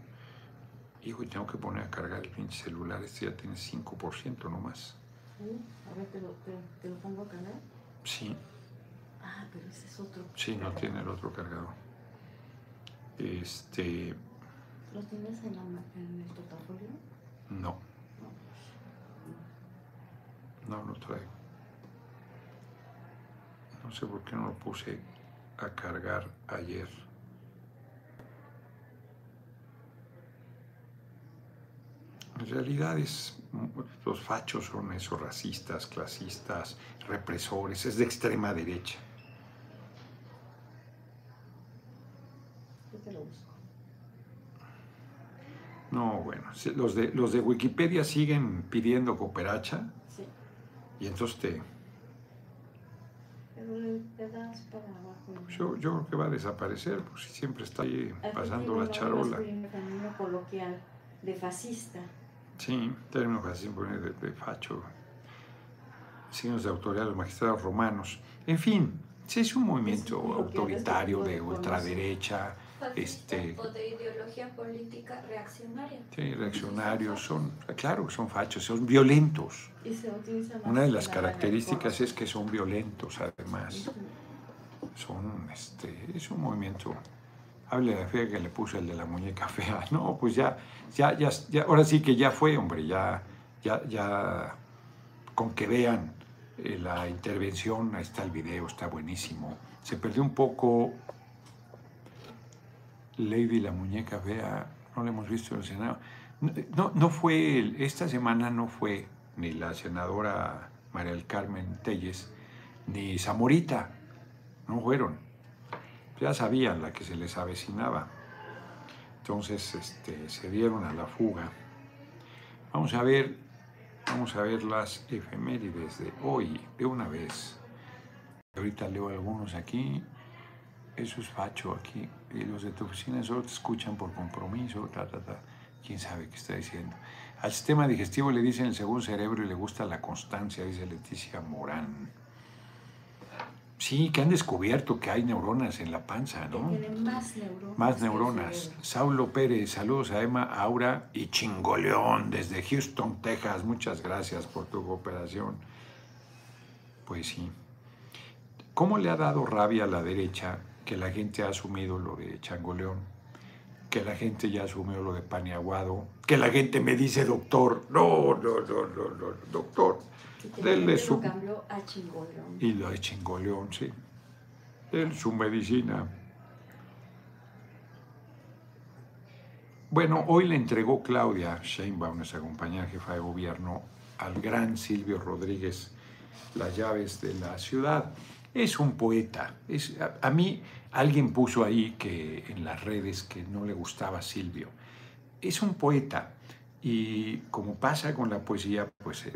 Hijo, y tengo que poner a cargar el pinche celular, este ya tiene 5% nomás. A ver, ¿te lo, te, lo pongo a cargar? Sí. Ah, pero ese es otro. Sí, no tiene el otro cargador. Este. ¿Lo tienes en, la, en el portafolio? No. No lo traigo. No sé por qué no lo puse a cargar ayer. En realidad es, los fachos son esos racistas, clasistas, represores, es de extrema derecha. Lo busco. No, bueno, los de, los de Wikipedia siguen pidiendo cooperacha. Sí. Y entonces te... Para abajo. Yo, yo creo que va a desaparecer, pues si siempre está ahí pasando la un charola. femenino coloquial de fascista. Sí, término pone de, de facho. Signos de autoridad de los magistrados romanos. En fin, sí es un movimiento autoritario de ultraderecha. Este- o de ideología política reaccionaria. Sí, reaccionarios, son, claro, son fachos, son violentos. Y se utiliza más Una de las características es que son violentos, además. Son, este, es un movimiento. Hable de fea que le puse el de la muñeca fea. No, pues ya, ya, ya, ya, ahora sí que ya fue, hombre, ya, ya, ya, con que vean eh, la intervención, ahí está el video, está buenísimo. Se perdió un poco Lady la muñeca fea, no la hemos visto en el Senado. No, no fue, esta semana no fue ni la senadora María del Carmen Telles, ni Zamorita, no fueron. Ya sabían la que se les avecinaba. Entonces este, se dieron a la fuga. Vamos a ver, vamos a ver las efemérides de hoy, de una vez. Ahorita leo algunos aquí. Eso es facho aquí. Y los de tu oficina solo te escuchan por compromiso, ta, ta, ta. ¿Quién sabe qué está diciendo? Al sistema digestivo le dicen el segundo cerebro y le gusta la constancia, dice Leticia Morán. Sí, que han descubierto que hay neuronas en la panza, Que ¿no? tiene más neuronas. Más neuronas. Saulo Pérez, saludos a Emma, Aura y Chingoleón desde Houston, Texas. Muchas gracias por tu cooperación. Pues sí. ¿Cómo le ha dado rabia a la derecha que la gente ha asumido lo de Changoleón? Que la gente ya asumió lo de Paniaguado. Que la gente me dice doctor. No, no, no, no, no, doctor. Denle su- lo cambió a Chingoleón. Y lo de Chingoleón, sí. En su medicina. Bueno, hoy le entregó Claudia Sheinbaum, nuestra compañera jefa de gobierno, al gran Silvio Rodríguez las llaves de la ciudad. Es un poeta. Es, a, mí alguien puso ahí que en las redes que no le gustaba Silvio. Es un poeta y como pasa con la poesía, pues eh,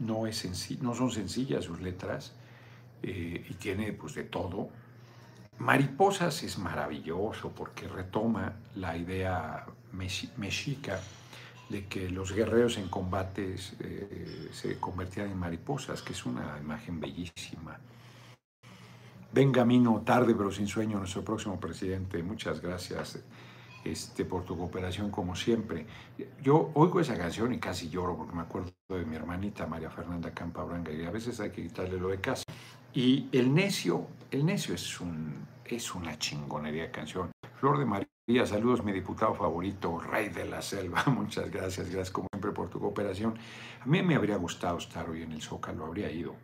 no, es senci- no son sencillas sus letras eh, y tiene pues de todo. Mariposas es maravilloso porque retoma la idea mexi- mexica de que los guerreros en combates eh, se convertían en mariposas, que es una imagen bellísima. Ven camino tarde pero sin sueño nuestro próximo presidente. Muchas gracias este, por tu cooperación como siempre. Yo oigo esa canción y casi lloro porque me acuerdo de mi hermanita María Fernanda Campa Branga y a veces hay que quitarle lo de casa. Y el necio, el necio es, un, es una chingonería de canción. Flor de María, saludos mi diputado favorito, Rey de la Selva. Muchas gracias, gracias como siempre por tu cooperación. A mí me habría gustado estar hoy en el Zócalo, habría ido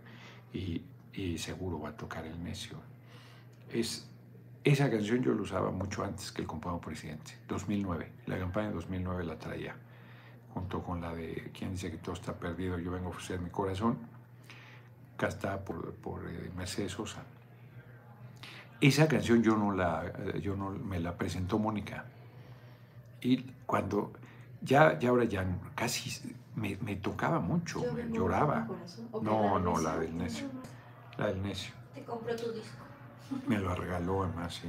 y, y seguro va a tocar el necio. Es, esa canción yo la usaba mucho antes que el compañero presidente, 2009. La campaña de 2009 la traía, junto con la de ¿Quién dice que todo está perdido? Yo vengo a ofrecer mi corazón, cantada por, por eh, Mercedes Sosa. Esa canción yo no la, eh, yo no me la presentó Mónica. Y cuando ya, ya ahora ya casi me, me tocaba mucho, Yo me lloraba. No, no, la del necio. La del necio. Te compró tu disco. Me lo regaló además, sí.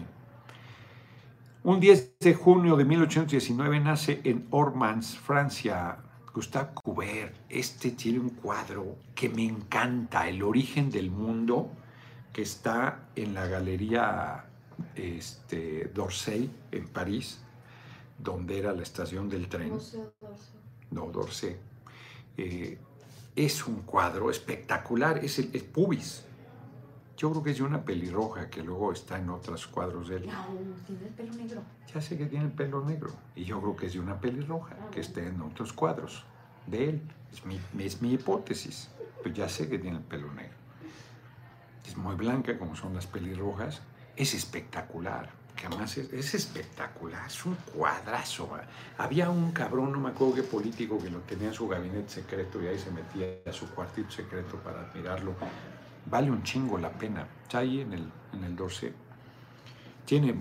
Un 10 de junio de 1819 nace en Ormans, Francia, Gustave Courbet. Este tiene un cuadro que me encanta, El origen del mundo, que está en la Galería este, d'Orsay, en París, donde era la estación del tren. Museo d'Orsay. No, d'Orsay. Eh, es un cuadro espectacular, es el, el pubis. Yo creo que es de una pelirroja que luego está en otros cuadros de él. No, tiene el pelo negro. Ya sé que tiene el pelo negro y yo creo que es de una pelirroja que está en otros cuadros de él. Es mi, es mi hipótesis, pero ya sé que tiene el pelo negro. Es muy blanca como son las pelirrojas. Es espectacular, que además es, es espectacular, es un cuadrazo. Había un cabrón, no me acuerdo qué político, que lo tenía en su gabinete secreto y ahí se metía a su cuartito secreto para admirarlo. Vale un chingo la pena. Está ahí en el, en el Dorset. Tiene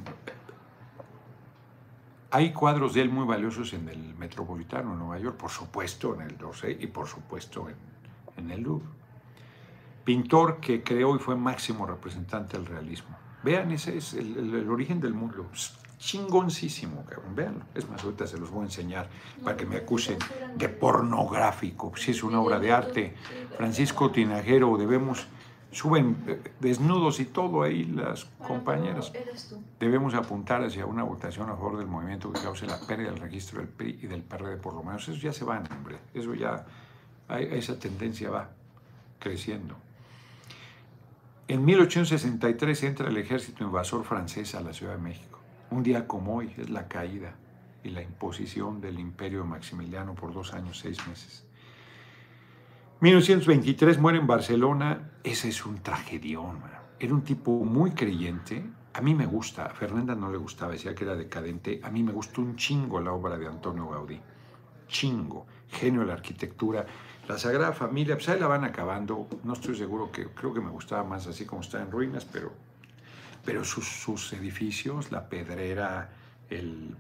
hay cuadros de él muy valiosos en el Metropolitano de Nueva York, por supuesto en el Dorsey y por supuesto en, en el Louvre. Pintor que creó y fue máximo representante del realismo. Vean, ese es el, el- origen del mundo. Chingoncísimo, cabrón. Véanlo. Es más, ahorita se los voy a enseñar para que me acusen de pornográfico. Si es una obra de arte. Francisco Tinajero, debemos, suben eh, desnudos y todo ahí las compañeras. Eres tú. Debemos apuntar hacia una votación a favor del movimiento que cause la pérdida del registro del PRI y del PRD por lo menos. Eso ya se va, hombre. Eso ya, esa tendencia va creciendo. En 1863 entra el ejército invasor francés a la Ciudad de México. Un día como hoy es la caída y la imposición del imperio de Maximiliano por dos años, seis meses. 1923 muere en Barcelona. Ese es un tragedión. Era un tipo muy creyente. A mí me gusta. A Fernanda no le gustaba, decía que era decadente. A mí me gustó un chingo la obra de Antonio Gaudí. Chingo. Genio de la arquitectura. La Sagrada Familia, pues ahí la van acabando. No estoy seguro que, creo que me gustaba más así como está en ruinas, pero, pero sus, sus edificios, la Pedrera, el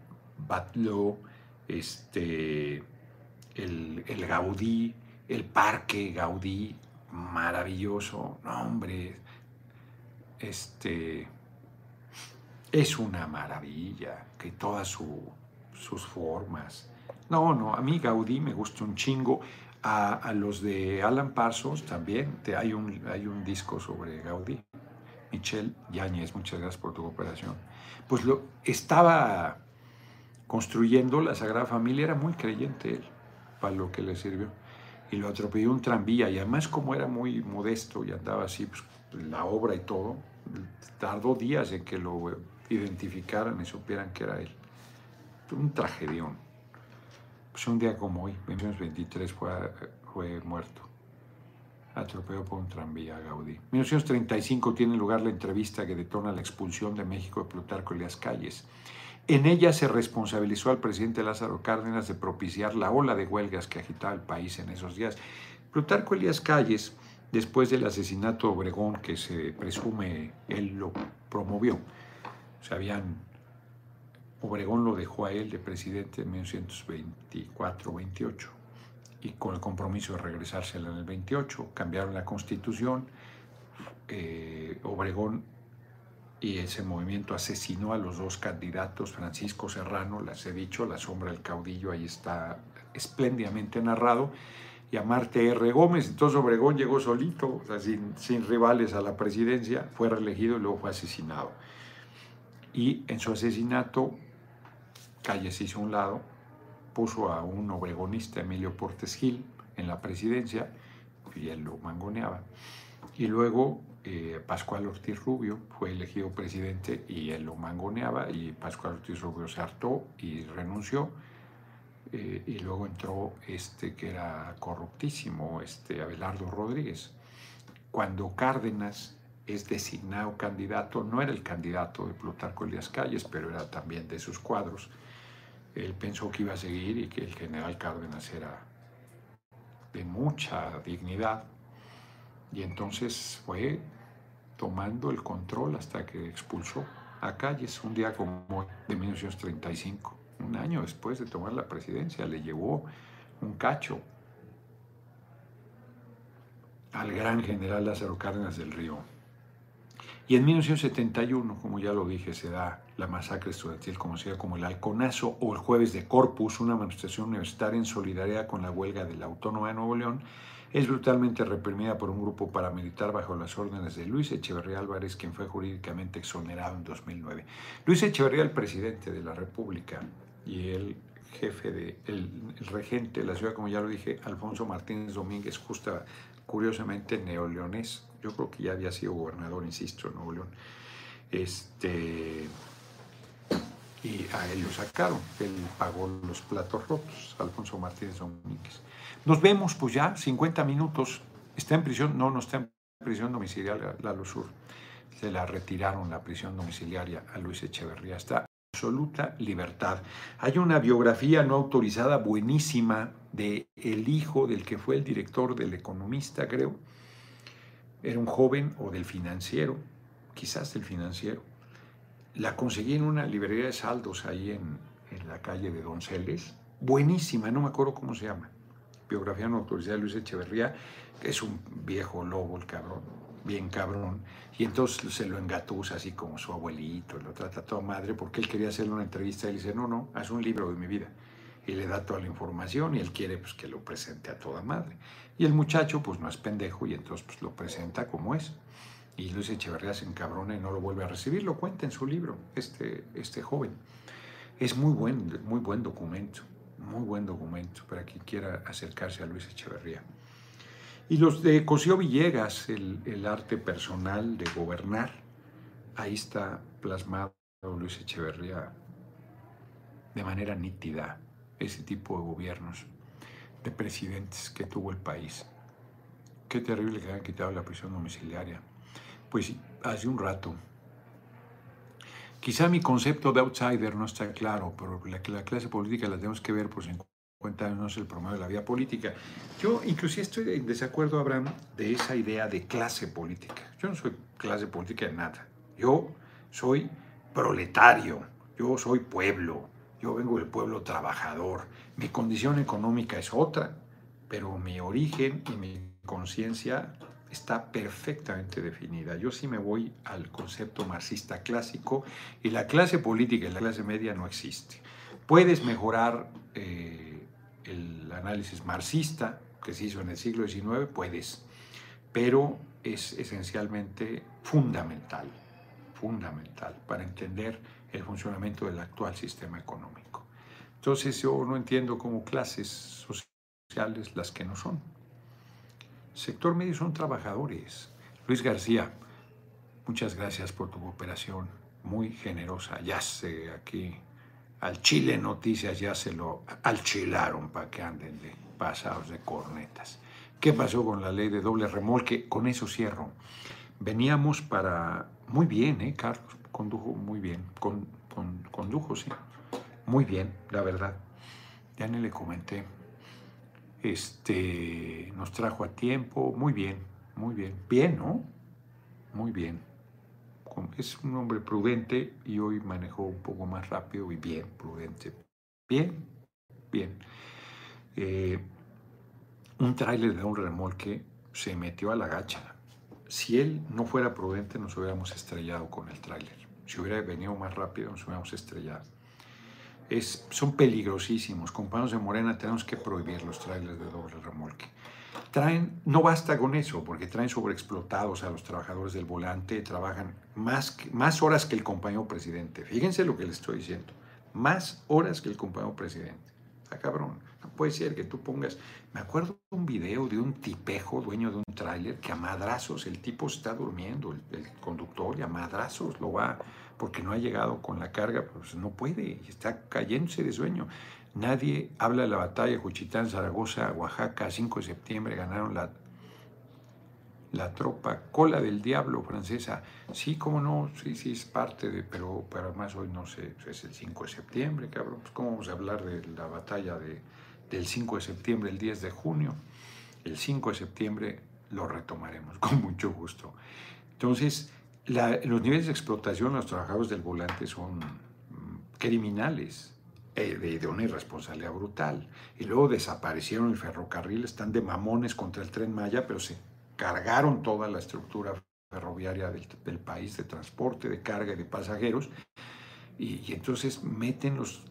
Batlló, este, el, el Gaudí, el Parque Gaudí, maravilloso. No, hombre, este, es una maravilla, que todas su- sus formas. No, no, a mí Gaudí me gusta un chingo. A, a los de Alan Parsons también, te- hay, un, hay un disco sobre Gaudí. Michelle Yáñez, muchas gracias por tu cooperación. Pues lo estaba construyendo la Sagrada Familia, era muy creyente él, para lo que le sirvió. Y lo atropelló un tranvía, y además como era muy modesto y andaba así, pues, la obra y todo, tardó días en que lo identificaran y supieran que era él. Un tragedión. Pues un día como hoy, 1923, fue, fue muerto. Atropellado por un tranvía Gaudí. En 1935 tiene lugar la entrevista que detona la expulsión de México de Plutarco Elías Calles. En ella se responsabilizó al presidente Lázaro Cárdenas de propiciar la ola de huelgas que agitaba el país en esos días. Plutarco Elías Calles, después del asesinato de Obregón, que se presume él lo promovió, se habían Obregón lo dejó a él de presidente en 1924-28 y con el compromiso de regresársela en el 28. Cambiaron la constitución. eh, Obregón y ese movimiento asesinó a los dos candidatos, Francisco Serrano, las he dicho, La sombra del caudillo, ahí está espléndidamente narrado, y a Marte R. Gómez. Entonces Obregón llegó solito, sin, sin rivales a la presidencia, fue reelegido y luego fue asesinado. Y en su asesinato, Calles hizo un lado, puso a un obregonista, Emilio Portes Gil, en la presidencia, y él lo mangoneaba. Y luego eh, Pascual Ortiz Rubio fue elegido presidente y él lo mangoneaba, y Pascual Ortiz Rubio se hartó y renunció. eh, y luego entró este que era corruptísimo, este Abelardo Rodríguez. Cuando Cárdenas es designado candidato, no era el candidato de Plutarco Elías Calles, pero era también de sus cuadros. Él pensó que iba a seguir y que el general Cárdenas era de mucha dignidad. Y entonces fue tomando el control hasta que expulsó a Calles un día como hoy, de 1935. un año después de tomar la presidencia, le llevó un cacho al gran general Lázaro Cárdenas del Río. Y en 1971, como ya lo dije, se da la masacre estudiantil conocida como el Halconazo o el Jueves de Corpus, una manifestación universitaria en solidaridad con la huelga de la Autónoma de Nuevo León, es brutalmente reprimida por un grupo paramilitar bajo las órdenes de Luis Echeverría Álvarez, quien fue jurídicamente exonerado en 2009. Luis Echeverría, el presidente de la República y el jefe de el, regente de la ciudad, como ya lo dije, Alfonso Martínez Domínguez, justa, curiosamente neoleonés, yo creo que ya había sido gobernador, insisto, en Nuevo León. Este, y a él lo sacaron, él pagó los platos rotos, Alfonso Martínez Domínguez. Nos vemos pues ya, 50 minutos, está en prisión, no, no está en prisión domiciliaria, la Sur, se la retiraron la prisión domiciliaria a Luis Echeverría, está absoluta libertad. Hay una biografía no autorizada buenísima de el hijo del que fue el director del economista, creo, era un joven o del financiero, quizás del financiero. La conseguí en una librería de saldos ahí en, en la calle de Donceles. Buenísima, no me acuerdo cómo se llama. Biografía no autorizada de Luis Echeverría, que es un viejo lobo el cabrón, bien cabrón. Y entonces se lo engatusa así como su abuelito, lo trata a toda madre, porque él quería hacerle una entrevista y le dice, no, no, haz un libro de mi vida. Y le da toda la información y él quiere pues, que lo presente a toda madre. Y el muchacho pues no es pendejo y entonces pues, lo presenta como es. Y Luis Echeverría se encabrona y no lo vuelve a recibir, lo cuenta en su libro, este, este joven. Es muy buen, muy buen documento, muy buen documento para quien quiera acercarse a Luis Echeverría. Y los de Cosío Villegas, el, el arte personal de gobernar, ahí está plasmado Luis Echeverría de manera nítida, ese tipo de gobiernos de presidentes que tuvo el país. Qué terrible que hayan quitado la prisión domiciliaria. Pues hace un rato. Quizá mi concepto de outsider no está claro, pero la, la clase política la tenemos que ver por 50 años el promedio de la vida política. Yo inclusive estoy en desacuerdo, Abraham, de esa idea de clase política. Yo no soy clase política de nada. Yo soy proletario, yo soy pueblo, yo vengo del pueblo trabajador. Mi condición económica es otra, pero mi origen y mi conciencia está perfectamente definida. Yo sí me voy al concepto marxista clásico y la clase política y la clase media no existe. Puedes mejorar eh, el análisis marxista que se hizo en el siglo XIX, puedes, pero es esencialmente fundamental, fundamental para entender el funcionamiento del actual sistema económico. Entonces yo no entiendo cómo clases sociales las que no son. Sector medio son trabajadores. Luis García, muchas gracias por tu cooperación, muy generosa. Ya sé, aquí al Chile Noticias ya se lo alchilaron para que anden de pasados de cornetas. ¿Qué pasó con la ley de doble remolque? Con eso cierro. Veníamos para... Muy bien, ¿eh, Carlos? condujo muy bien, con, condujo, sí, muy bien, la verdad. Ya ni le comenté. Este, nos trajo a tiempo, muy bien, muy bien. Bien, ¿no? Muy bien. Es un hombre prudente y hoy manejó un poco más rápido y bien, prudente. Bien, bien. Eh, un tráiler de un remolque se metió a la gacha. Si él no fuera prudente, nos hubiéramos estrellado con el tráiler. Si hubiera venido más rápido, nos hubiéramos estrellado. Es, son peligrosísimos. Compañeros de Morena, tenemos que prohibir los trailers de doble remolque. Traen, no basta con eso, porque traen sobreexplotados a los trabajadores del volante, trabajan más, más horas que el compañero presidente. Fíjense lo que les estoy diciendo. Más horas que el compañero presidente. Está cabrón. No puede ser que tú pongas. Me acuerdo de un video de un tipejo, dueño de un tráiler, que a madrazos, el tipo está durmiendo, el, conductor, y a madrazos lo va, porque no ha llegado con la carga, pues no puede, está cayéndose de sueño. Nadie habla de la batalla Juchitán, Zaragoza, Oaxaca, 5 de septiembre, ganaron la, la tropa cola del diablo francesa. Sí, cómo no, sí, sí, es parte de, pero, pero además hoy no sé, es el 5 de septiembre, cabrón, pues cómo vamos a hablar de la batalla de del 5 de septiembre, el 10 de junio. El 5 de septiembre lo retomaremos con mucho gusto. Entonces, los niveles de explotación de los trabajadores del volante son mm, criminales, eh, de, de, una irresponsabilidad brutal. Y luego desaparecieron el ferrocarril, están de mamones contra el tren Maya, pero se cargaron toda la estructura ferroviaria del, país de transporte, de carga y de pasajeros. Y, y entonces meten los,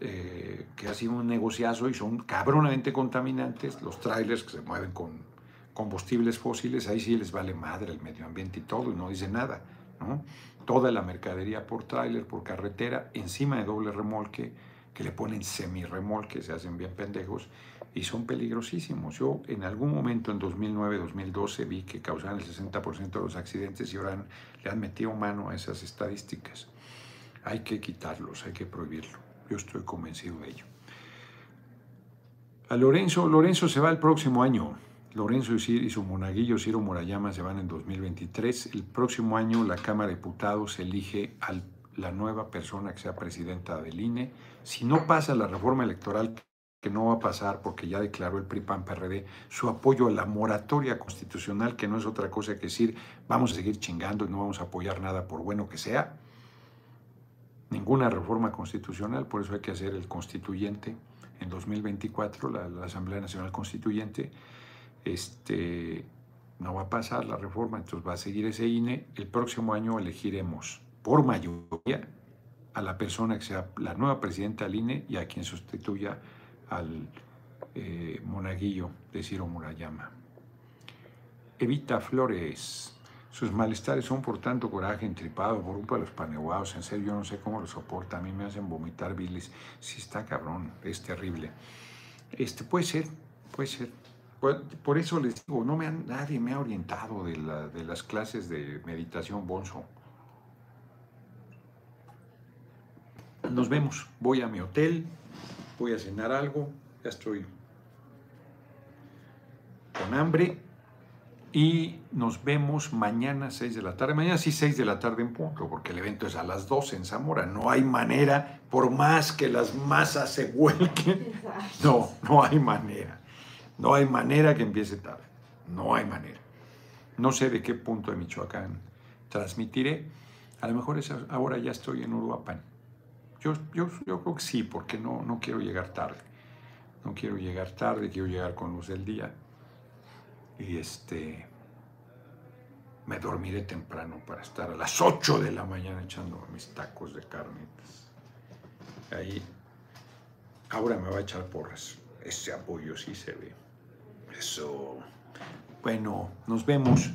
eh, que ha sido un negociazo y son cabronamente contaminantes, los trailers que se mueven con combustibles fósiles, ahí sí les vale madre el medio ambiente y todo, y no dice nada. ¿no? Toda la mercadería por tráiler, por carretera, encima de doble remolque, que le ponen semi-remolque, se hacen bien pendejos, y son peligrosísimos. Yo en algún momento en 2009-2012 vi que causaban el 60% de los accidentes y ahora le han metido mano a esas estadísticas. Hay que quitarlos, hay que prohibirlo. Yo estoy convencido de ello. A Lorenzo, Lorenzo se va el próximo año. Lorenzo y su monaguillo Ciro Murayama se van en 2023. El próximo año la Cámara de Diputados elige a la nueva persona que sea presidenta del INE. Si no pasa la reforma electoral, que no va a pasar porque ya declaró el PRI-PAN-PRD su apoyo a la moratoria constitucional, que no es otra cosa que decir vamos a seguir chingando y no vamos a apoyar nada por bueno que sea. Ninguna reforma constitucional, por eso hay que hacer el constituyente en 2024, la, la Asamblea Nacional Constituyente este, no va a pasar la reforma, entonces va a seguir ese INE. El próximo año elegiremos por mayoría a la persona que sea la nueva presidenta del INE y a quien sustituya al eh, monaguillo de Ciro Murayama. Evita Flores. Sus malestares son por tanto coraje, entripado, por culpa de los paneguados. En serio, yo no sé cómo lo soporta. A mí me hacen vomitar bilis. Sí está cabrón, es terrible. Este, puede ser, puede ser. Por eso les digo, no me han, nadie me ha orientado de, la, de las clases de meditación bonzo. Nos vemos. Voy a mi hotel, voy a cenar algo, ya estoy con hambre y nos vemos mañana 6 de la tarde. Mañana sí 6 de la tarde en punto, porque el evento es a las 12 en Zamora. No hay manera, por más que las masas se vuelquen, no, no hay manera. No hay manera que empiece tarde. No hay manera. No sé de qué punto de Michoacán transmitiré. A lo mejor ahora ya estoy en Uruapan. Yo, yo, yo creo que sí, porque no, no quiero llegar tarde. No quiero llegar tarde, quiero llegar con luz del día. Y este. Me dormiré temprano para estar a las 8 de la mañana echando mis tacos de carnitas. Ahí. Ahora me va a echar porras. Ese apoyo sí se ve. Eso. Bueno, nos vemos.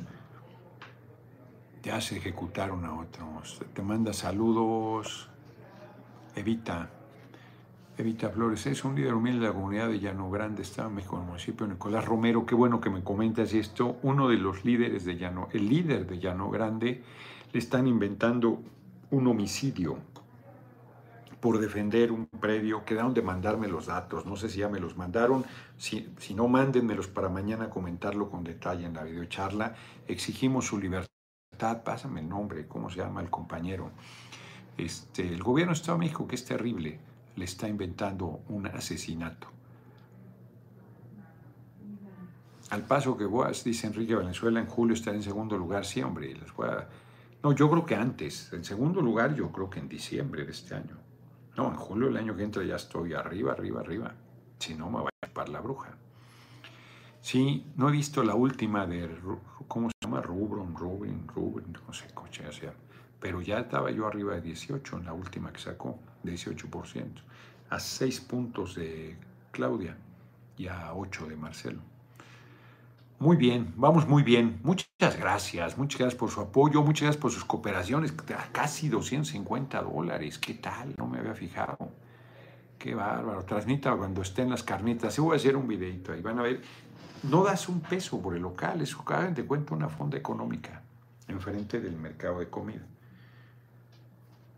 Ya se ejecutaron a otros. Te manda saludos. Evita. Evita Flores es un líder humilde de la comunidad de Llano Grande, Estado en México, en el municipio Nicolás Romero. Qué bueno que me comentas esto. Uno de los líderes de Llano, el líder de Llano Grande, le están inventando un homicidio por defender un predio, quedaron de mandarme los datos, no sé si ya me los mandaron, si, si no mándenmelos para mañana comentarlo con detalle en la videocharla, exigimos su libertad, pásame el nombre, ¿cómo se llama el compañero? Este, el gobierno de Estado de México, que es terrible, le está inventando un asesinato. Al paso que vos, dice Enrique Valenzuela, en julio estará en segundo lugar, sí, hombre, les voy a... No, yo creo que antes, en segundo lugar yo creo que en diciembre de este año. No, en julio del año que entra ya estoy arriba, arriba, arriba. Si no, me va a chupar la bruja. Sí, no he visto la última de, ¿cómo se llama? Rubron, Rubin, Rubin, no sé, coche, o sea, pero ya estaba yo arriba de 18 en la última que sacó, 18%, a 6 puntos de Claudia y a 8 de Marcelo. Muy bien, vamos muy bien. Muchas gracias, muchas gracias por su apoyo, muchas gracias por sus cooperaciones. Casi 250 dólares, ¿qué tal? No me había fijado. Qué bárbaro. Transmita cuando estén las carnitas. Sí voy a hacer un videito ahí. Van a ver. No das un peso por el local, eso cada te cuenta una fonda económica enfrente del mercado de comida.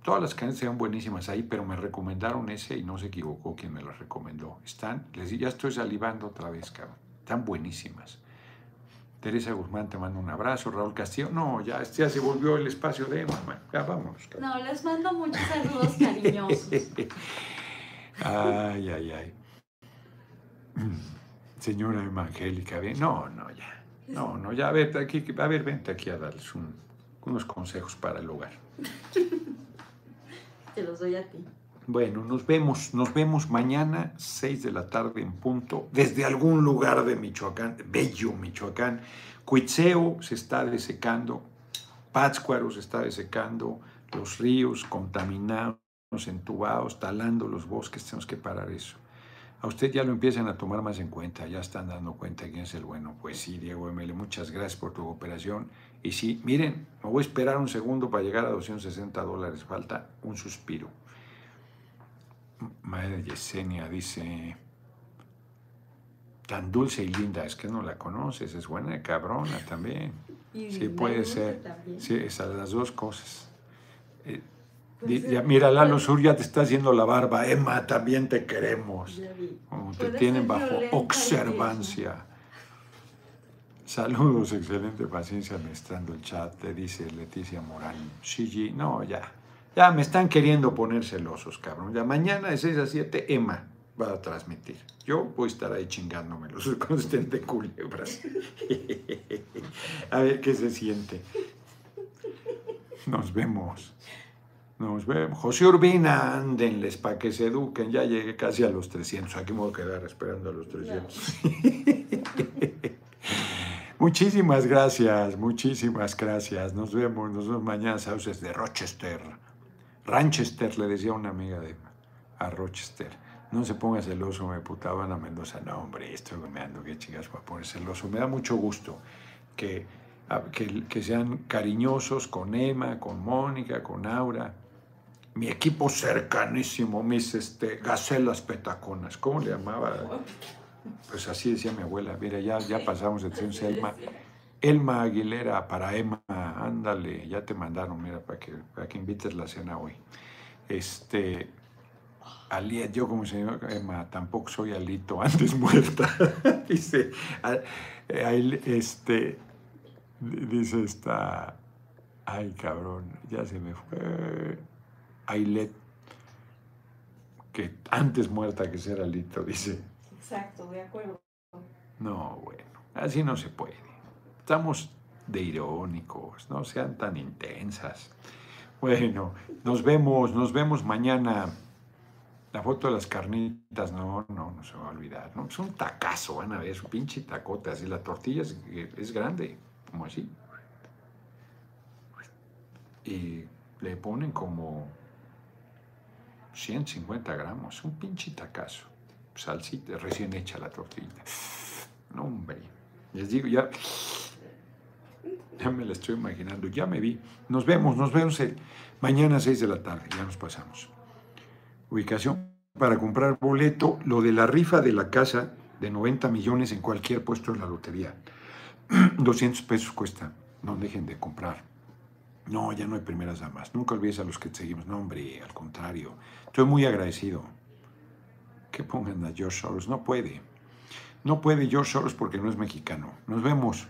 Todas las carnes eran buenísimas ahí, pero me recomendaron ese y no se equivocó quien me las recomendó. Están, les ya estoy salivando otra vez, cabrón. Están buenísimas. Teresa Guzmán te mando un abrazo, Raúl Castillo. No, ya, ya se volvió el espacio de mamá. Ya vámonos. No, les mando muchos saludos cariñosos. ay, ay, ay. Señora Evangélica. No, no, ya. No, no, ya, a ver, aquí, a ver, vente aquí a darles un, unos consejos para el hogar. Te los doy a ti. Bueno, nos vemos, nos vemos mañana, 6 de la tarde en punto, desde algún lugar de Michoacán, bello Michoacán. Cuitzeo se está desecando, Pátzcuaro se está desecando, los ríos contaminados, entubados, talando los bosques, tenemos que parar eso. A usted ya lo empiezan a tomar más en cuenta, ya están dando cuenta quién es el bueno. Pues sí, Diego ML, muchas gracias por tu cooperación. Y sí, miren, me voy a esperar un segundo para llegar a 260 dólares, falta un suspiro. Madre Yesenia dice, tan dulce y linda, es que no la conoces, es buena cabrona también. sí, puede ser. Sí, esas las dos cosas. Eh, pues ya, mira, Lalo Sur ya te está haciendo la barba. Emma, también te queremos. te tienen bajo observancia. Saludos, excelente paciencia administrando el chat, te dice Leticia Morán. Sí, no, ya. Ya me están queriendo poner celosos, cabrón. Ya mañana de 6 a 7, Emma va a transmitir. Yo voy a estar ahí chingándome los de culebras. a ver qué se siente. Nos vemos. Nos vemos. José Urbina, ándenles para que se eduquen. Ya llegué casi a los 300. Aquí me voy a quedar esperando a los 300. muchísimas gracias, muchísimas gracias. Nos vemos, nos vemos mañana, sauces de Rochester. Ranchester, le decía una amiga de, a Rochester. No se ponga celoso, me putaban a Mendoza. No, hombre, estoy bromeando, qué chingas a poner celoso. Me da mucho gusto que, que, que, sean cariñosos con Emma, con Mónica, con Aura. Mi equipo cercanísimo, mis este, gacelas petaconas. ¿Cómo le llamaba? Pues así decía mi abuela. Mira, ya, ya pasamos de un Selma. Elma Aguilera para Emma, ándale, ya te mandaron, mira, para que, para que invites la cena hoy. Este, Aliet, yo como señor Emma, tampoco soy Alito, antes muerta. dice, este, dice esta, ay cabrón, ya se me fue. Ailet, que antes muerta que ser Alito, dice. Exacto, de acuerdo. No, bueno, así no se puede. Estamos de irónicos, no sean tan intensas. Bueno, nos vemos, nos vemos mañana. La foto de las carnitas, no, no, no se va a olvidar. Es un tacazo, van a ver, es un pinche tacote, así la tortilla es, es grande, como así. Y le ponen como 150 gramos, un pinche tacazo. Salsita, recién hecha la tortilla. No, hombre. Les digo, ya ya me la estoy imaginando, ya me vi. Nos vemos, nos vemos mañana a 6 de la tarde, ya nos pasamos. Ubicación para comprar boleto, lo de la rifa de la casa de 90 millones en cualquier puesto en la lotería. 200 pesos cuesta, no dejen de comprar. No, ya no hay primeras damas. Nunca olvides a los que te seguimos. No, hombre, al contrario. Estoy muy agradecido. Que pongan a George Soros. No puede. No puede George Soros porque no es mexicano. Nos vemos.